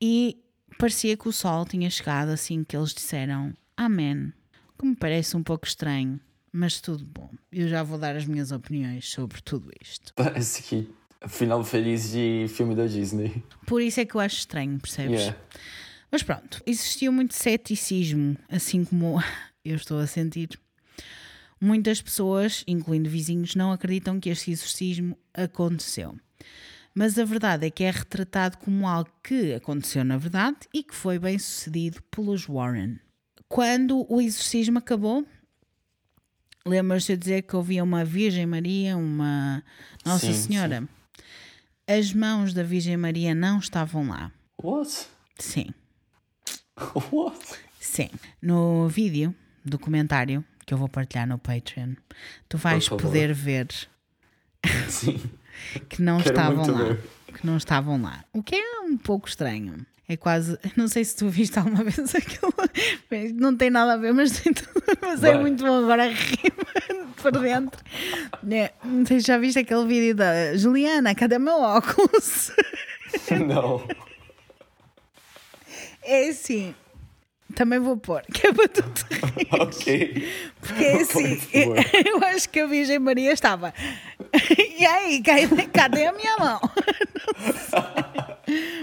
E parecia que o sol tinha chegado assim que eles disseram Amém. Que me parece um pouco estranho, mas tudo bom. Eu já vou dar as minhas opiniões sobre tudo isto. Parece que final feliz de filme da Disney. Por isso é que eu acho estranho, percebes? Yeah. Mas pronto, existia muito ceticismo, assim como eu estou a sentir. Muitas pessoas, incluindo vizinhos, não acreditam que este exorcismo aconteceu. Mas a verdade é que é retratado como algo que aconteceu na verdade e que foi bem sucedido pelos Warren. Quando o exorcismo acabou, lembras-te de dizer que havia uma Virgem Maria, uma Nossa Sim, Senhora? As mãos da Virgem Maria não estavam lá. What? Sim. What? Sim. No vídeo, documentário, que eu vou partilhar no Patreon, tu vais poder ver Sim. que não Quero estavam lá. ver. Que não estavam lá. O que é um pouco estranho. É quase. Não sei se tu viste alguma vez aquilo. Não tem nada a ver, mas, mas é muito bom agora a rir por dentro. Né? Não sei se já viste aquele vídeo da Juliana, cadê meu óculos? Não. É assim. Também vou pôr, que é para tu te rir. ok. Porque é assim, Por eu, eu acho que a Virgem Maria estava. E aí, cadê, a minha mão?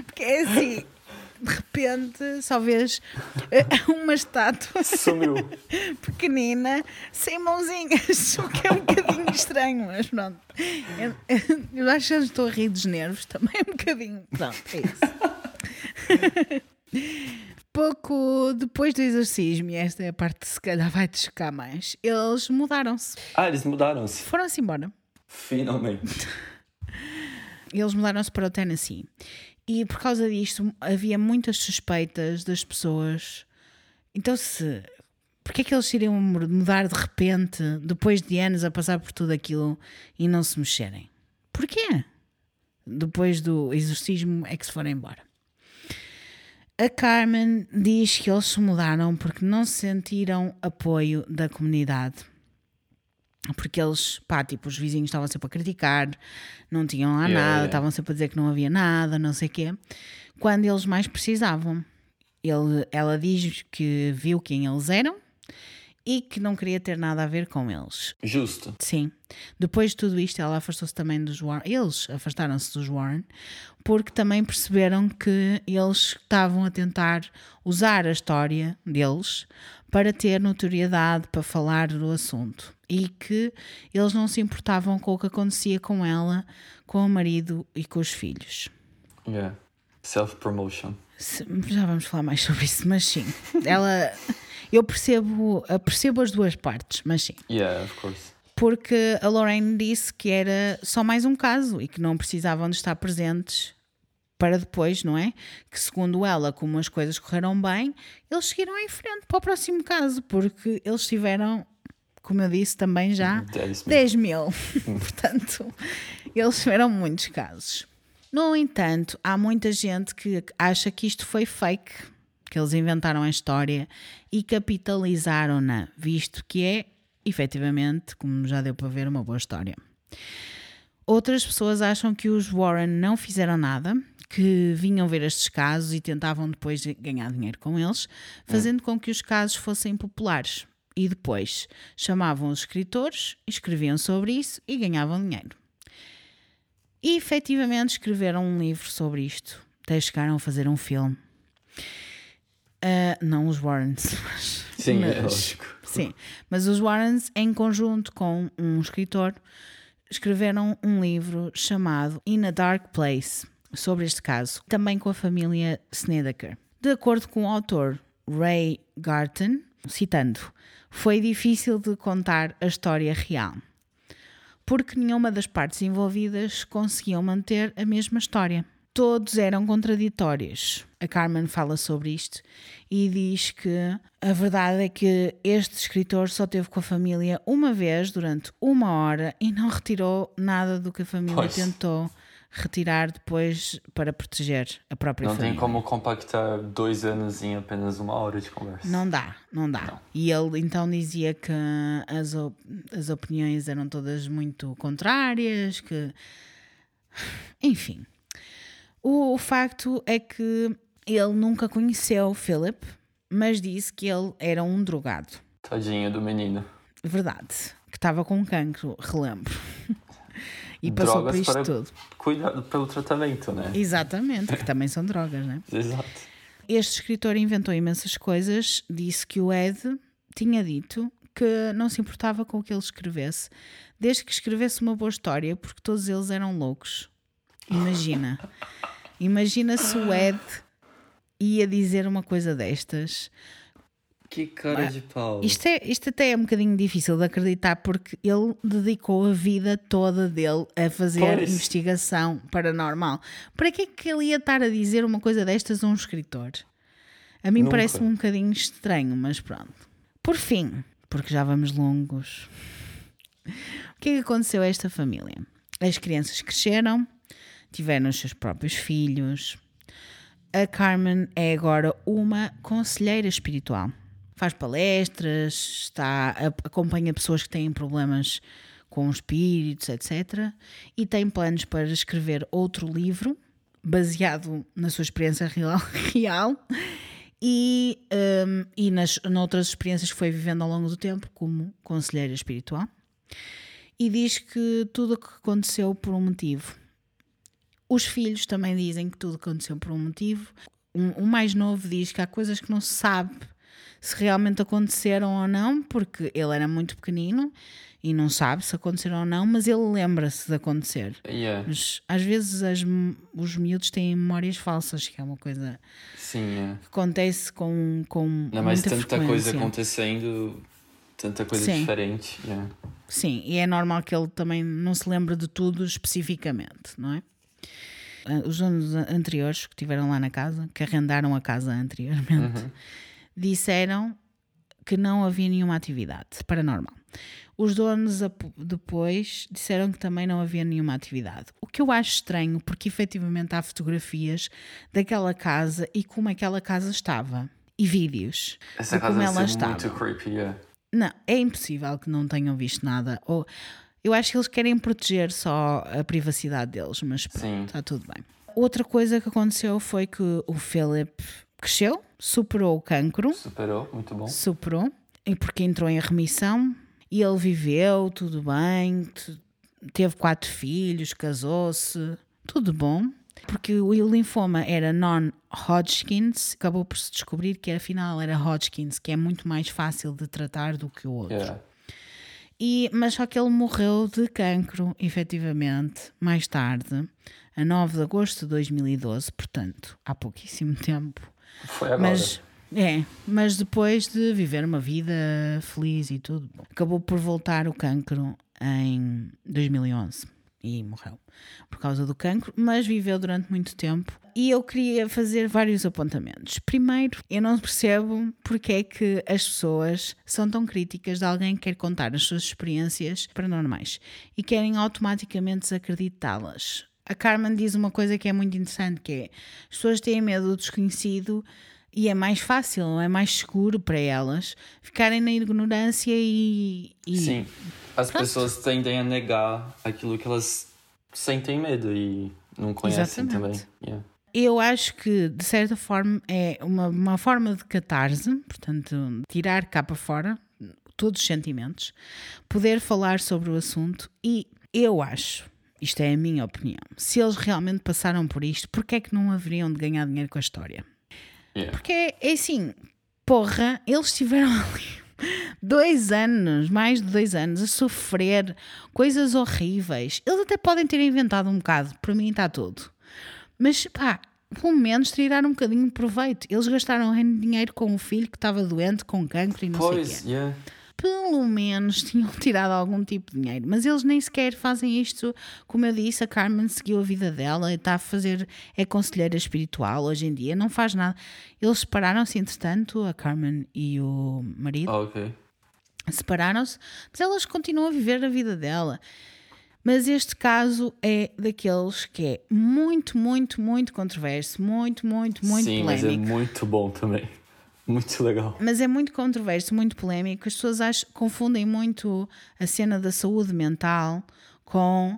Porque é assim, de repente só vês eh, uma estátua Sumiu. pequenina sem mãozinhas, o que é um bocadinho estranho, mas pronto. Eu, eu acho que estou a rir dos nervos também, um bocadinho. Pronto, é isso. Pouco depois do exorcismo, e esta é a parte que se calhar vai te chocar mais, eles mudaram-se, Ah, eles mudaram-se. foram-se embora. Finalmente. Eles mudaram-se para o Tennessee. E por causa disto havia muitas suspeitas das pessoas. Então, se. Porquê é que eles iriam mudar de repente, depois de anos a passar por tudo aquilo e não se mexerem? Porquê? Depois do exorcismo é que se foram embora. A Carmen diz que eles se mudaram porque não sentiram apoio da comunidade porque eles, pá, tipo, os vizinhos estavam sempre a criticar, não tinham lá Yeah, nada, yeah. estavam sempre a dizer que não havia nada, não sei o quê, quando eles mais precisavam. Ele, ela diz que viu quem eles eram e que não queria ter nada a ver com eles. Justo. Sim. Depois de tudo isto, ela afastou-se também dos Warren. Eles afastaram-se dos Warren porque também perceberam que eles estavam a tentar usar a história deles para ter notoriedade, para falar do assunto. E que eles não se importavam com o que acontecia com ela, com o marido e com os filhos. Yeah. Self-promotion. Já vamos falar mais sobre isso, mas sim. Ela. Eu percebo, percebo as duas partes, mas sim. Yeah, of course. porque a Lorraine disse que era só mais um caso e que não precisavam de estar presentes para depois, não é? Que segundo ela, como as coisas correram bem, eles seguiram em frente para o próximo caso, porque eles tiveram, como eu disse, também já 10 mil. 10 mil. Portanto, eles tiveram muitos casos. No entanto, há muita gente que acha que isto foi fake, que eles inventaram a história e capitalizaram-na, visto que é, efetivamente, como já deu para ver, uma boa história. Outras pessoas acham que os Warren não fizeram nada, que vinham ver estes casos e tentavam depois ganhar dinheiro com eles, fazendo com que os casos fossem populares. E depois chamavam os escritores, escreviam sobre isso e ganhavam dinheiro. E efetivamente escreveram um livro sobre isto. Até chegaram a fazer um filme. Uh, não os Warrens, mas. Sim, mas, é lógico. Sim, mas os Warrens, em conjunto com um escritor, escreveram um livro chamado In a Dark Place sobre este caso, também com a família Snedeker. De acordo com o autor Ray Garton, citando, foi difícil de contar a história real, porque nenhuma das partes envolvidas conseguiam manter a mesma história. Todos eram contraditórios. A Carmen fala sobre isto e diz que a verdade é que este escritor só teve com a família uma vez durante uma hora e não retirou nada do que a família Pois. tentou retirar depois para proteger a própria Não família. tem como compactar dois anos em apenas uma hora de conversa. Não dá, não dá. Não. E ele então dizia que as, op- as opiniões eram todas muito contrárias, que. Enfim. O, o facto é que ele nunca conheceu Philip, mas disse que ele era um drogado. Tadinho do menino. Verdade. Que estava com cancro, relembro. E passou Drogas por isto para- tudo. Cuidado pelo tratamento, né? Exatamente, que também são drogas, né? Exato. Este escritor inventou imensas coisas, disse que o Ed tinha dito que não se importava com o que ele escrevesse, desde que escrevesse uma boa história, porque todos eles eram loucos. Imagina. Imagina se o Ed ia dizer uma coisa destas. Que cara de pau. Isto, é, isto até é um bocadinho difícil de acreditar, porque ele dedicou a vida toda dele a fazer Pois. investigação paranormal. Para que é que ele ia estar a dizer uma coisa destas a um escritor? A mim parece-me um bocadinho estranho, mas pronto. Por fim, porque já vamos longos, o que é que aconteceu a esta família? As crianças cresceram, tiveram os seus próprios filhos. A Carmen é agora uma conselheira espiritual. Faz palestras, está, acompanha pessoas que têm problemas com espíritos, etc. E tem planos para escrever outro livro baseado na sua experiência real, real e, hum, e nas noutras experiências que foi vivendo ao longo do tempo como conselheira espiritual. E diz que tudo o que aconteceu por um motivo. Os filhos também dizem que tudo aconteceu por um motivo. Um- o mais novo diz que há coisas que não se sabe se realmente aconteceram ou não, porque ele era muito pequenino e não sabe se aconteceram ou não, mas ele lembra-se de acontecer. Yeah. Mas às vezes as os miúdos têm memórias falsas, que é uma coisa Sim, é. que acontece com, com Ainda mais tanta coisa frequência. acontecendo, tanta coisa Sim. diferente. yeah. Sim, e é normal que ele também não se lembre de tudo especificamente, não é? Ah, Os donos anteriores que estiveram lá na casa, que arrendaram a casa anteriormente, disseram que não havia nenhuma atividade paranormal. Os donos depois disseram que também não havia nenhuma atividade. O que eu acho estranho, porque efetivamente há fotografias daquela casa e como aquela casa estava. E vídeos Essa de como casa ela estava. muito creepy, yeah. Não, é impossível que não tenham visto nada. Ou eu acho que eles querem proteger só a privacidade deles, mas pronto, está tudo bem. Outra coisa que aconteceu foi que o Philip cresceu, superou o cancro, Superou, muito bom. superou, e porque entrou em remissão, e ele viveu, tudo bem, teve quatro filhos, casou-se, tudo bom. Porque o linfoma era non-Hodgkins, acabou por se descobrir que afinal era Hodgkins, que é muito mais fácil de tratar do que o outro. Yeah. E, mas só que ele morreu de cancro, efetivamente, mais tarde, a 9 de agosto de 2012, portanto, há pouquíssimo tempo. Foi agora. Mas, é, mas depois de viver uma vida feliz e tudo, acabou por voltar o cancro em 2011 e morreu por causa do cancro, mas viveu durante muito tempo. E eu queria fazer vários apontamentos. Primeiro, eu não percebo porque é que as pessoas são tão críticas de alguém que quer contar as suas experiências paranormais e querem automaticamente desacreditá-las. A Carmen diz uma coisa que é muito interessante, que é as pessoas têm medo do desconhecido E é mais fácil, é mais seguro para elas ficarem na ignorância e. e Sim. As Pronto. pessoas tendem a negar aquilo que elas sentem medo e não conhecem Exatamente. também. Yeah. Eu acho que, de certa forma, é uma, uma forma de catarse, portanto, tirar cá para fora todos os sentimentos, poder falar sobre o assunto e eu acho, isto é a minha opinião, se eles realmente passaram por isto, porque é que não haveriam de ganhar dinheiro com a história? Yeah. Porque é, é assim, porra, eles tiveram ali dois anos, mais de dois anos, a sofrer coisas horríveis. Eles até podem ter inventado um bocado, para mim está tudo. Mas pá, pelo menos tirar um bocadinho de proveito. Eles gastaram dinheiro com o filho que estava doente, com cancro e não sei o Pois, quê. yeah. Pelo menos tinham tirado algum tipo de dinheiro. Mas eles nem sequer fazem isto. Como eu disse, a Carmen seguiu a vida dela, está a fazer, é conselheira espiritual hoje em dia, não faz nada. Eles separaram-se, entretanto, a Carmen e o marido Ah, ok. separaram-se, mas elas continuam a viver a vida dela. Mas este caso é daqueles que é muito, muito, muito controverso, muito, muito, muito Sim, mas é polémico. muito bom também. Muito legal. Mas é muito controverso, muito polémico. As pessoas acham, confundem muito a cena da saúde mental com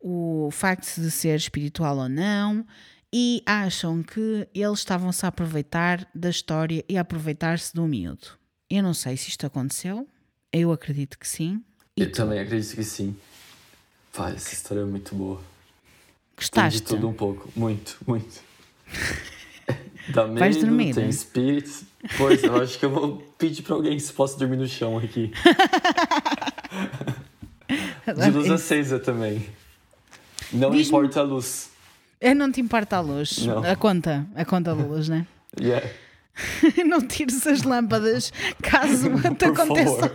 o facto de ser espiritual ou não e acham que eles estavam-se a aproveitar da história e a aproveitar-se do miúdo. Eu não sei se isto aconteceu, eu acredito que sim. E Eu também acredito que sim. Pai, essa história é muito boa. Tem gostaste? de tudo um pouco. Muito, muito. Dá medo, Vais dormir, tem né? espírito. Pois, eu acho que eu vou pedir pra alguém se posso dormir no chão aqui. De luz acesa também. Não importa a luz. É, não te importa a luz, Não. a conta, a conta da luz, né? Yeah. não tires as lâmpadas caso te aconteça.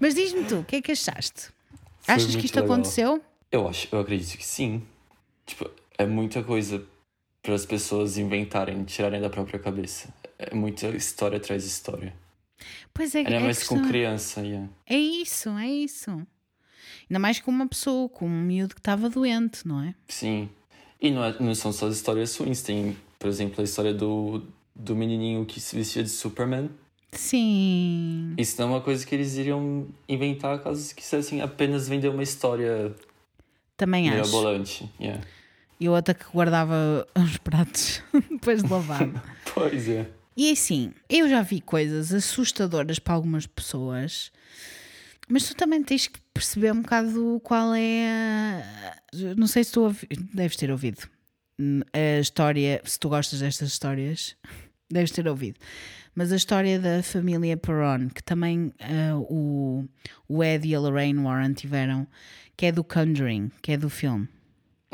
Mas diz-me tu, o que é que achaste? Foi Achas que isto legal. aconteceu? Eu acho, eu acredito que sim. Tipo, é muita coisa para as pessoas inventarem, tirarem da própria cabeça. É muita história atrás de história. Pois é, Ainda é, mais questão- com criança, yeah. é isso, é isso. Ainda mais com uma pessoa, com um miúdo que estava doente, não é? Sim. E não, é- não são só as histórias ruins. Tem, por exemplo, a história do, do menininho que se vestia de Superman. Sim. Isso não é uma coisa que eles iriam inventar caso quisessem apenas vender uma história Também acho. mirabolante. Yeah. Eu até que guardava os pratos depois de lavar. Pois é. E assim, eu já vi coisas assustadoras para algumas pessoas, mas tu também tens que perceber um bocado qual é a... Não sei se tu ouvi... deves ter ouvido hum, a história, se tu gostas destas histórias, deves ter ouvido. Mas a história da família Perron, que também ah, o, o Ed e a Lorraine Warren tiveram, que é do Conjuring, que é do filme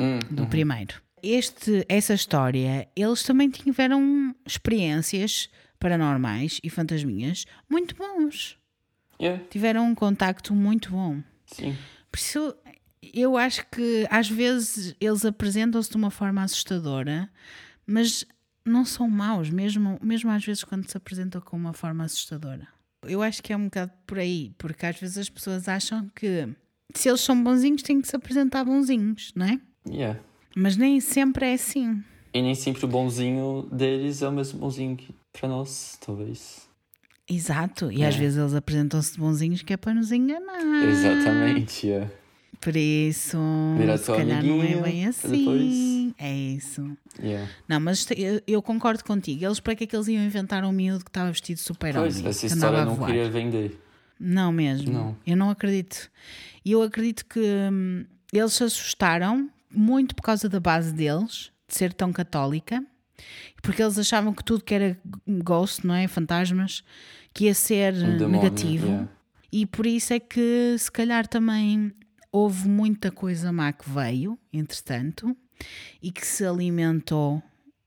Hum, do primeiro. Este, essa história, eles também tiveram experiências paranormais e fantasminhas muito bons. yeah, Tiveram um contacto muito bom. sim. Por isso, eu acho que às vezes eles apresentam-se de uma forma assustadora, mas não são maus, mesmo, mesmo às vezes quando se apresentam com uma forma assustadora. Eu acho que é um bocado por aí, porque às vezes as pessoas acham que se eles são bonzinhos têm que se apresentar bonzinhos, não é? Yeah. Mas nem sempre é assim. E nem sempre o bonzinho deles é o mesmo bonzinho que pra nós, talvez. Exato, e É. às vezes eles apresentam-se de bonzinhos que é para nos enganar. Exatamente. Por isso, Virar se calhar não é bem assim. depois- É isso. yeah. Não, mas eu, eu concordo contigo. Eles para que é que eles iam inventar um miúdo que estava vestido super-homem? Pois, essa que história não queria vender. Não mesmo. Não. Eu não acredito. E eu acredito que hum, eles se assustaram muito por causa da base deles, de ser tão católica, porque eles achavam que tudo que era ghost, não é? Fantasmas, que ia ser Um demónio, negativo. yeah. E por isso é que se calhar também houve muita coisa má que veio, entretanto, e que se alimentou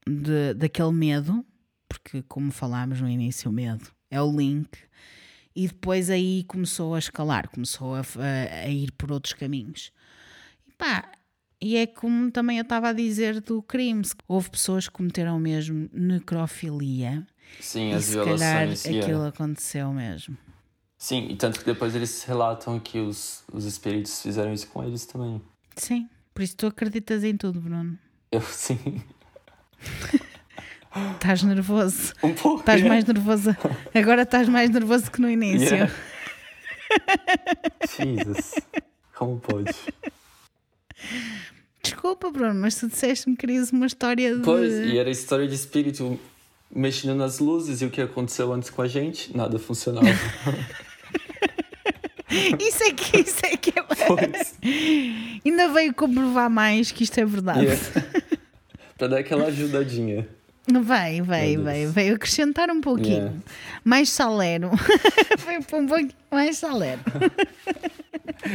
de, daquele medo, porque como falámos no início, o medo é o link, e depois aí começou a escalar, começou a, a- a ir por outros caminhos. E pá, e é como também eu estava a dizer do crime, houve pessoas que cometeram mesmo necrofilia Sim, e as se calhar violações. aquilo yeah. aconteceu mesmo. Sim, e tanto que depois eles relatam que os, os espíritos fizeram isso com eles também. Sim, por isso tu acreditas em tudo, Bruno. Eu sim. Estás nervoso. Um pouco. Estás yeah. mais nervoso. Agora estás mais nervoso que no início. Yeah. Jesus. Como pode? Desculpa, Bruno, mas tu disseste-me que querias uma história de. Pois, e era história de espírito mexendo nas luzes e o que aconteceu antes com a gente, nada funcionava. Isso é que, isso é que é. Pois. Ainda veio comprovar mais que isto é verdade. Yeah. pra dar aquela ajudadinha. Vai, vai, vai. Veio acrescentar um pouquinho. Yeah. Mais salero. Foi para um pouquinho mais salero.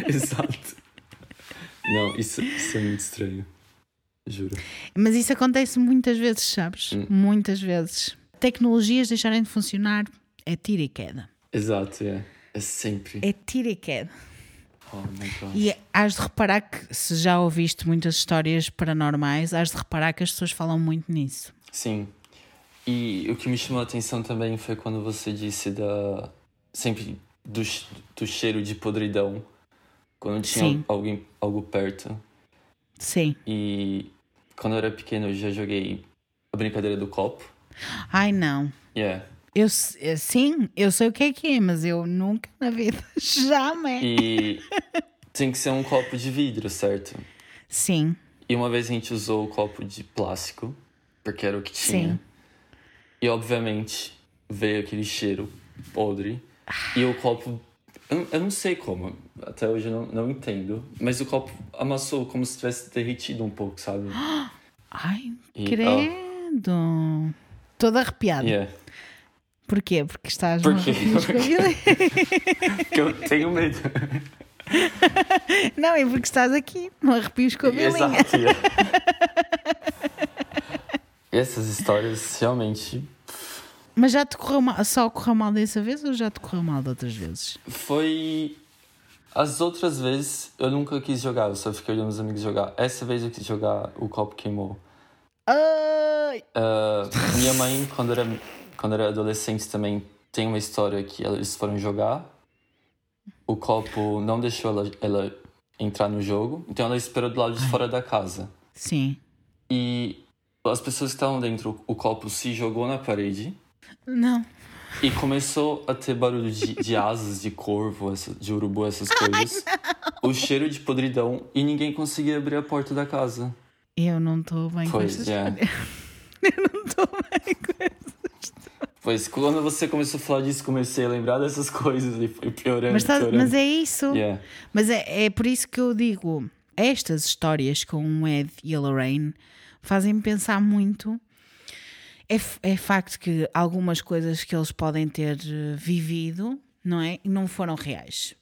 Exato. Não, isso, isso é muito estranho. Juro. Mas isso acontece muitas vezes, sabes? Hum. Muitas vezes. Tecnologias deixarem de funcionar é tiro e queda. Exato, é. É sempre. É tiro e queda. Oh. E has de reparar que, se já ouviste muitas histórias paranormais, has de reparar que as pessoas falam muito nisso. Sim. E o que me chamou a atenção também foi quando você disse da. Sempre do, do cheiro de podridão. Quando tinha Sim. alguém, algo perto. Sim. E quando eu era pequeno eu já joguei a brincadeira do copo. Ai, não. Yeah. Eu, eh, sim, eu sei o que é que é, mas eu nunca na vida, jamais. E tem que ser um copo de vidro, certo? Sim, E uma vez a gente usou o copo de plástico, porque era o que tinha. Sim. E obviamente veio aquele cheiro podre. E o copo. Eu, eu não sei como, até hoje eu não, não entendo. Mas o copo amassou como se tivesse derretido um pouco, sabe? ai, E- credo. Toda arrepiada. Yeah. Porquê? Porque estás Por no quê? arrepios com a Porque eu tenho medo. Não, é porque estás aqui no arrepios com a bilinha. Exato. yeah. Essas histórias realmente Mas já te correu mal, só correu mal dessa vez ou já te correu mal de outras vezes? Foi. As outras vezes eu nunca quis jogar, eu só fiquei olhando os amigos jogar. Essa vez eu quis jogar, o copo queimou. Ai! Ah, minha mãe, quando era, quando era adolescente, também tem uma história que eles foram jogar. O copo não deixou ela, ela entrar no jogo, então ela esperou do lado de fora da casa. Sim. E as pessoas que estavam dentro, o copo se jogou na parede. Não. E começou a ter barulho de, de asas, de corvo, essa- de urubu, essas coisas. O cheiro de podridão e ninguém conseguia abrir a porta da casa. Eu não estou bem com Pois esta é. história. Eu não estou bem com esta Pois quando você começou a falar disso, comecei a lembrar dessas coisas e foi piorando, mas, tá- piorando. mas é isso. Yeah. Mas é, é por isso que eu digo: estas histórias com o Ed e a Lorraine fazem-me pensar muito. É, é facto que algumas coisas que eles podem ter eh, vivido, não é? Não foram reais.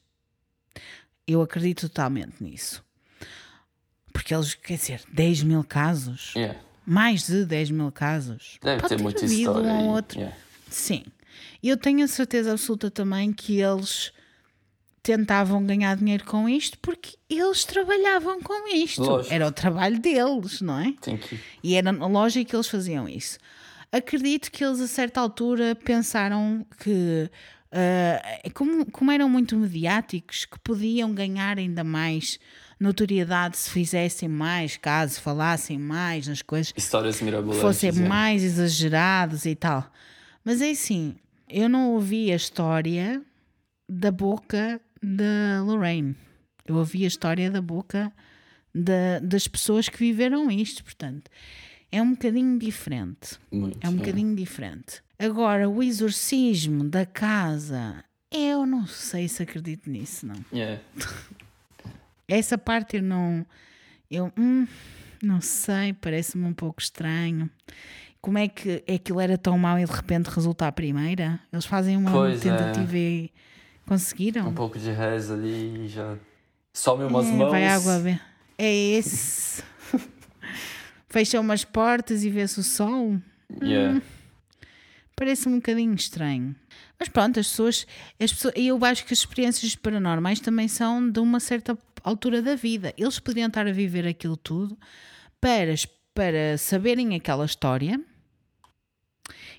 Eu acredito totalmente nisso. Porque eles, quer dizer, 10 mil casos, Yeah. mais de 10 mil casos. Deve pode ter muita história. um outro. Yeah. Sim. E eu tenho a certeza absoluta também que eles tentavam ganhar dinheiro com isto porque eles trabalhavam com isto. Lógico. Era o trabalho deles, não é? E era lógico que eles faziam isso. Acredito que eles a certa altura pensaram que ah, como, como eram muito mediáticos, que podiam ganhar ainda mais notoriedade se fizessem mais casos, falassem mais nas coisas Histórias mirabolantes. fossem yeah. mais exagerados e tal. Mas é assim, eu não ouvi a história da boca da Lorraine. Eu ouvi a história da boca da- das pessoas que viveram isto, portanto. É um bocadinho diferente. Muito, É um yeah. bocadinho diferente. Agora, o exorcismo da casa, eu não sei se acredito nisso, não. Yeah. Essa parte eu não. Eu hum, não sei, parece-me um pouco estranho. Como é que aquilo era tão mau e de repente resulta a primeira? Eles fazem uma Pois é. tentativa e conseguiram? Um pouco de reza ali e já. Some umas É, mãos. vai água a ver. É esse. Fecham umas portas e vê-se o sol. Yeah. Parece-me um bocadinho estranho. Mas pronto, as pessoas, as pessoas. Eu acho que as experiências paranormais também são de uma certa altura da vida. Eles poderiam estar a viver aquilo tudo para, para saberem aquela história,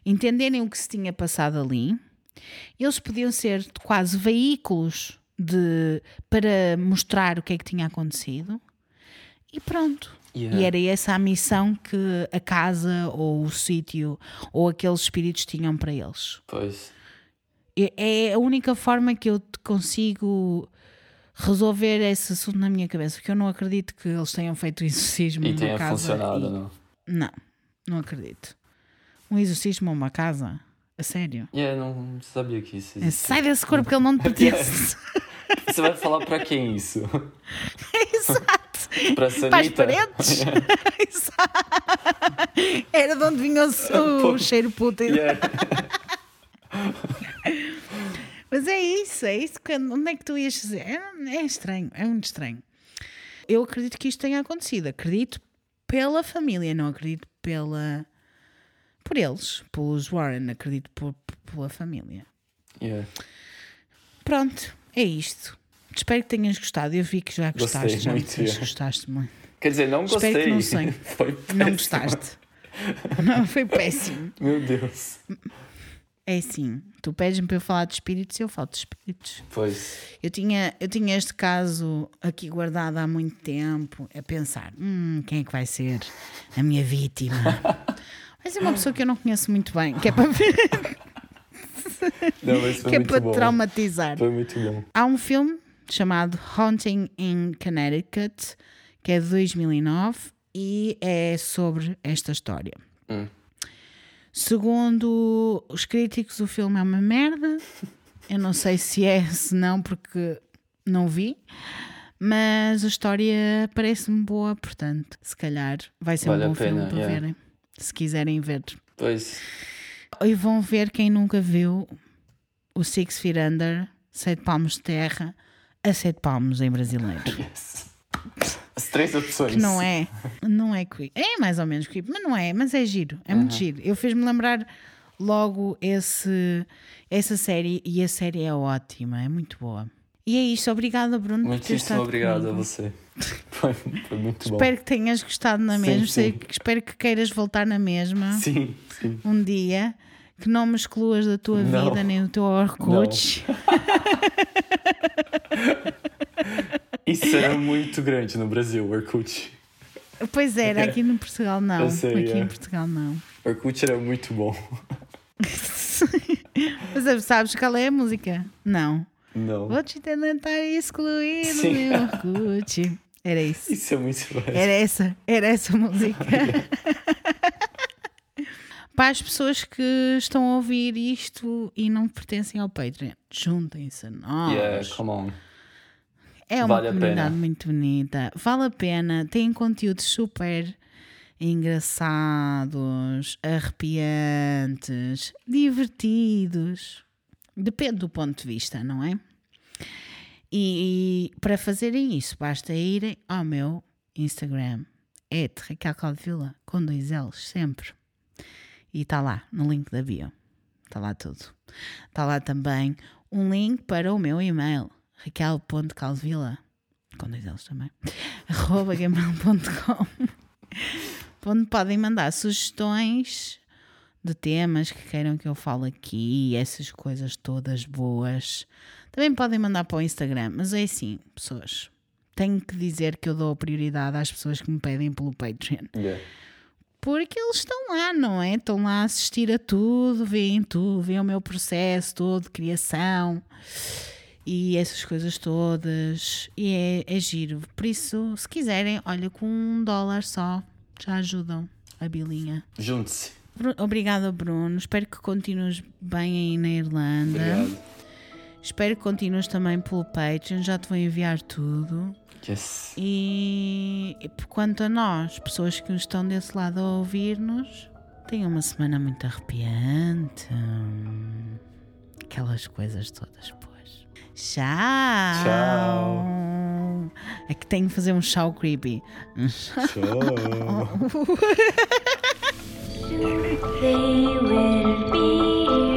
entenderem o que se tinha passado ali. Eles podiam ser quase veículos de, para mostrar o que é que tinha acontecido. E pronto. Yeah. E era essa a missão que a casa ou o sítio ou aqueles espíritos tinham para eles. Pois. É a única forma que eu consigo resolver esse assunto na minha cabeça, porque eu não acredito que eles tenham feito exorcismo E numa tenha casa. funcionado, e- não? Não, não acredito. Um exorcismo a uma casa? A sério? Yeah, não sabia que isso É, existia. Sai desse corpo que ele não te pertence. Você vai falar pra quem isso? Exato. Pra Para as paredes. Exato. Era de onde vinha o, o cheiro puto. Yeah. Mas é isso, é isso. Onde é que tu ias dizer? É, é estranho, é muito estranho. Eu acredito que isto tenha acontecido. Acredito pela família, não acredito pela. por eles, pelos Warren, acredito por, pela família. Yeah. Pronto, é isto. Espero que tenhas gostado. Eu vi que já Gostei gostaste. já me muito, é. gostaste muito. Quer dizer, não Espero gostei. que não sei. Foi péssimo. Não gostaste. Não, foi péssimo. Meu Deus. É assim, tu pedes-me para eu falar de espíritos e eu falo de espíritos. Pois. Eu tinha, eu tinha este caso aqui guardado há muito tempo, a pensar: hum, quem é que vai ser a minha vítima? Vai ser uma pessoa que eu não conheço muito bem, que é para, Não, mas foi que é para bom. traumatizar. Foi muito bom. Há um filme chamado Haunting in Connecticut, que é de 2009 e é sobre esta história. Hum. Segundo os críticos, o filme é uma merda. Eu não sei se é, se não, porque não vi. Mas a história parece-me boa, portanto, se calhar vai ser Vale um bom filme pena, para yeah. verem. Se quiserem ver. Pois. E vão ver quem nunca viu o Six Feet Under, Sete Palmos de Terra, a Sete Palmos em brasileiro. Yes. As três opções. Que não é, não é creepy. É mais ou menos creepy, mas não é, mas é giro, é muito giro. Eu fiz-me lembrar logo esse, essa série e a série é ótima, é muito boa. E é isto, obrigada Bruno Muitíssimo obrigado a comigo. você. Foi, foi muito bom. Espero que tenhas gostado na Sim, mesma, sim. sei- espero que queiras voltar na mesma Sim, sim. um dia, que não me excluas da tua Não. vida nem do teu Orkut. Isso era muito grande no Brasil, Orkut. Pois era, aqui no Portugal não. Sei, aqui é. em Portugal não. Orkut era muito bom. Mas sabes qual é a música? Não. Não. Vou te tentar excluir Sim. meu Orkut. Era isso. Isso é muito bom. Era essa, era essa música. Para as pessoas que estão a ouvir isto e não pertencem ao Patreon, juntem-se a nós. Yeah, come on. é uma vale comunidade muito bonita. Vale a pena. Tem conteúdos super engraçados, arrepiantes, divertidos. Depende do ponto de vista, não é? E, para fazerem isso, basta irem ao meu Instagram, é Raquel Caldevila, com dois L's, sempre. E está lá, no link da bio. Está lá tudo. Está lá também um link para o meu e-mail, raquel.caldevila, com dois L's também, arroba gmail.com, onde podem mandar sugestões de temas que queiram que eu fale aqui, essas coisas todas boas. Também podem mandar para o Instagram, mas é assim, pessoas. Tenho que dizer que eu dou prioridade às pessoas que me pedem pelo Patreon. Yeah. Porque eles estão lá, não é? Estão lá a assistir a tudo, veem tudo, veem o meu processo todo de criação e essas coisas todas. E é, é giro. Por isso, se quiserem, olha, com um dólar só já ajudam a bilinha. Junte-se. Obrigada, Bruno. Espero que continues bem aí na Irlanda. Obrigado. Espero que continues também pelo Patreon. Já te vou enviar tudo. Yes. E e por quanto a nós, pessoas que estão desse lado a ouvir-nos, tenham uma semana muito arrepiante. Aquelas coisas todas, pois. Tchau! Tchau. É que tenho que fazer um tchau creepy. Tchau. They will be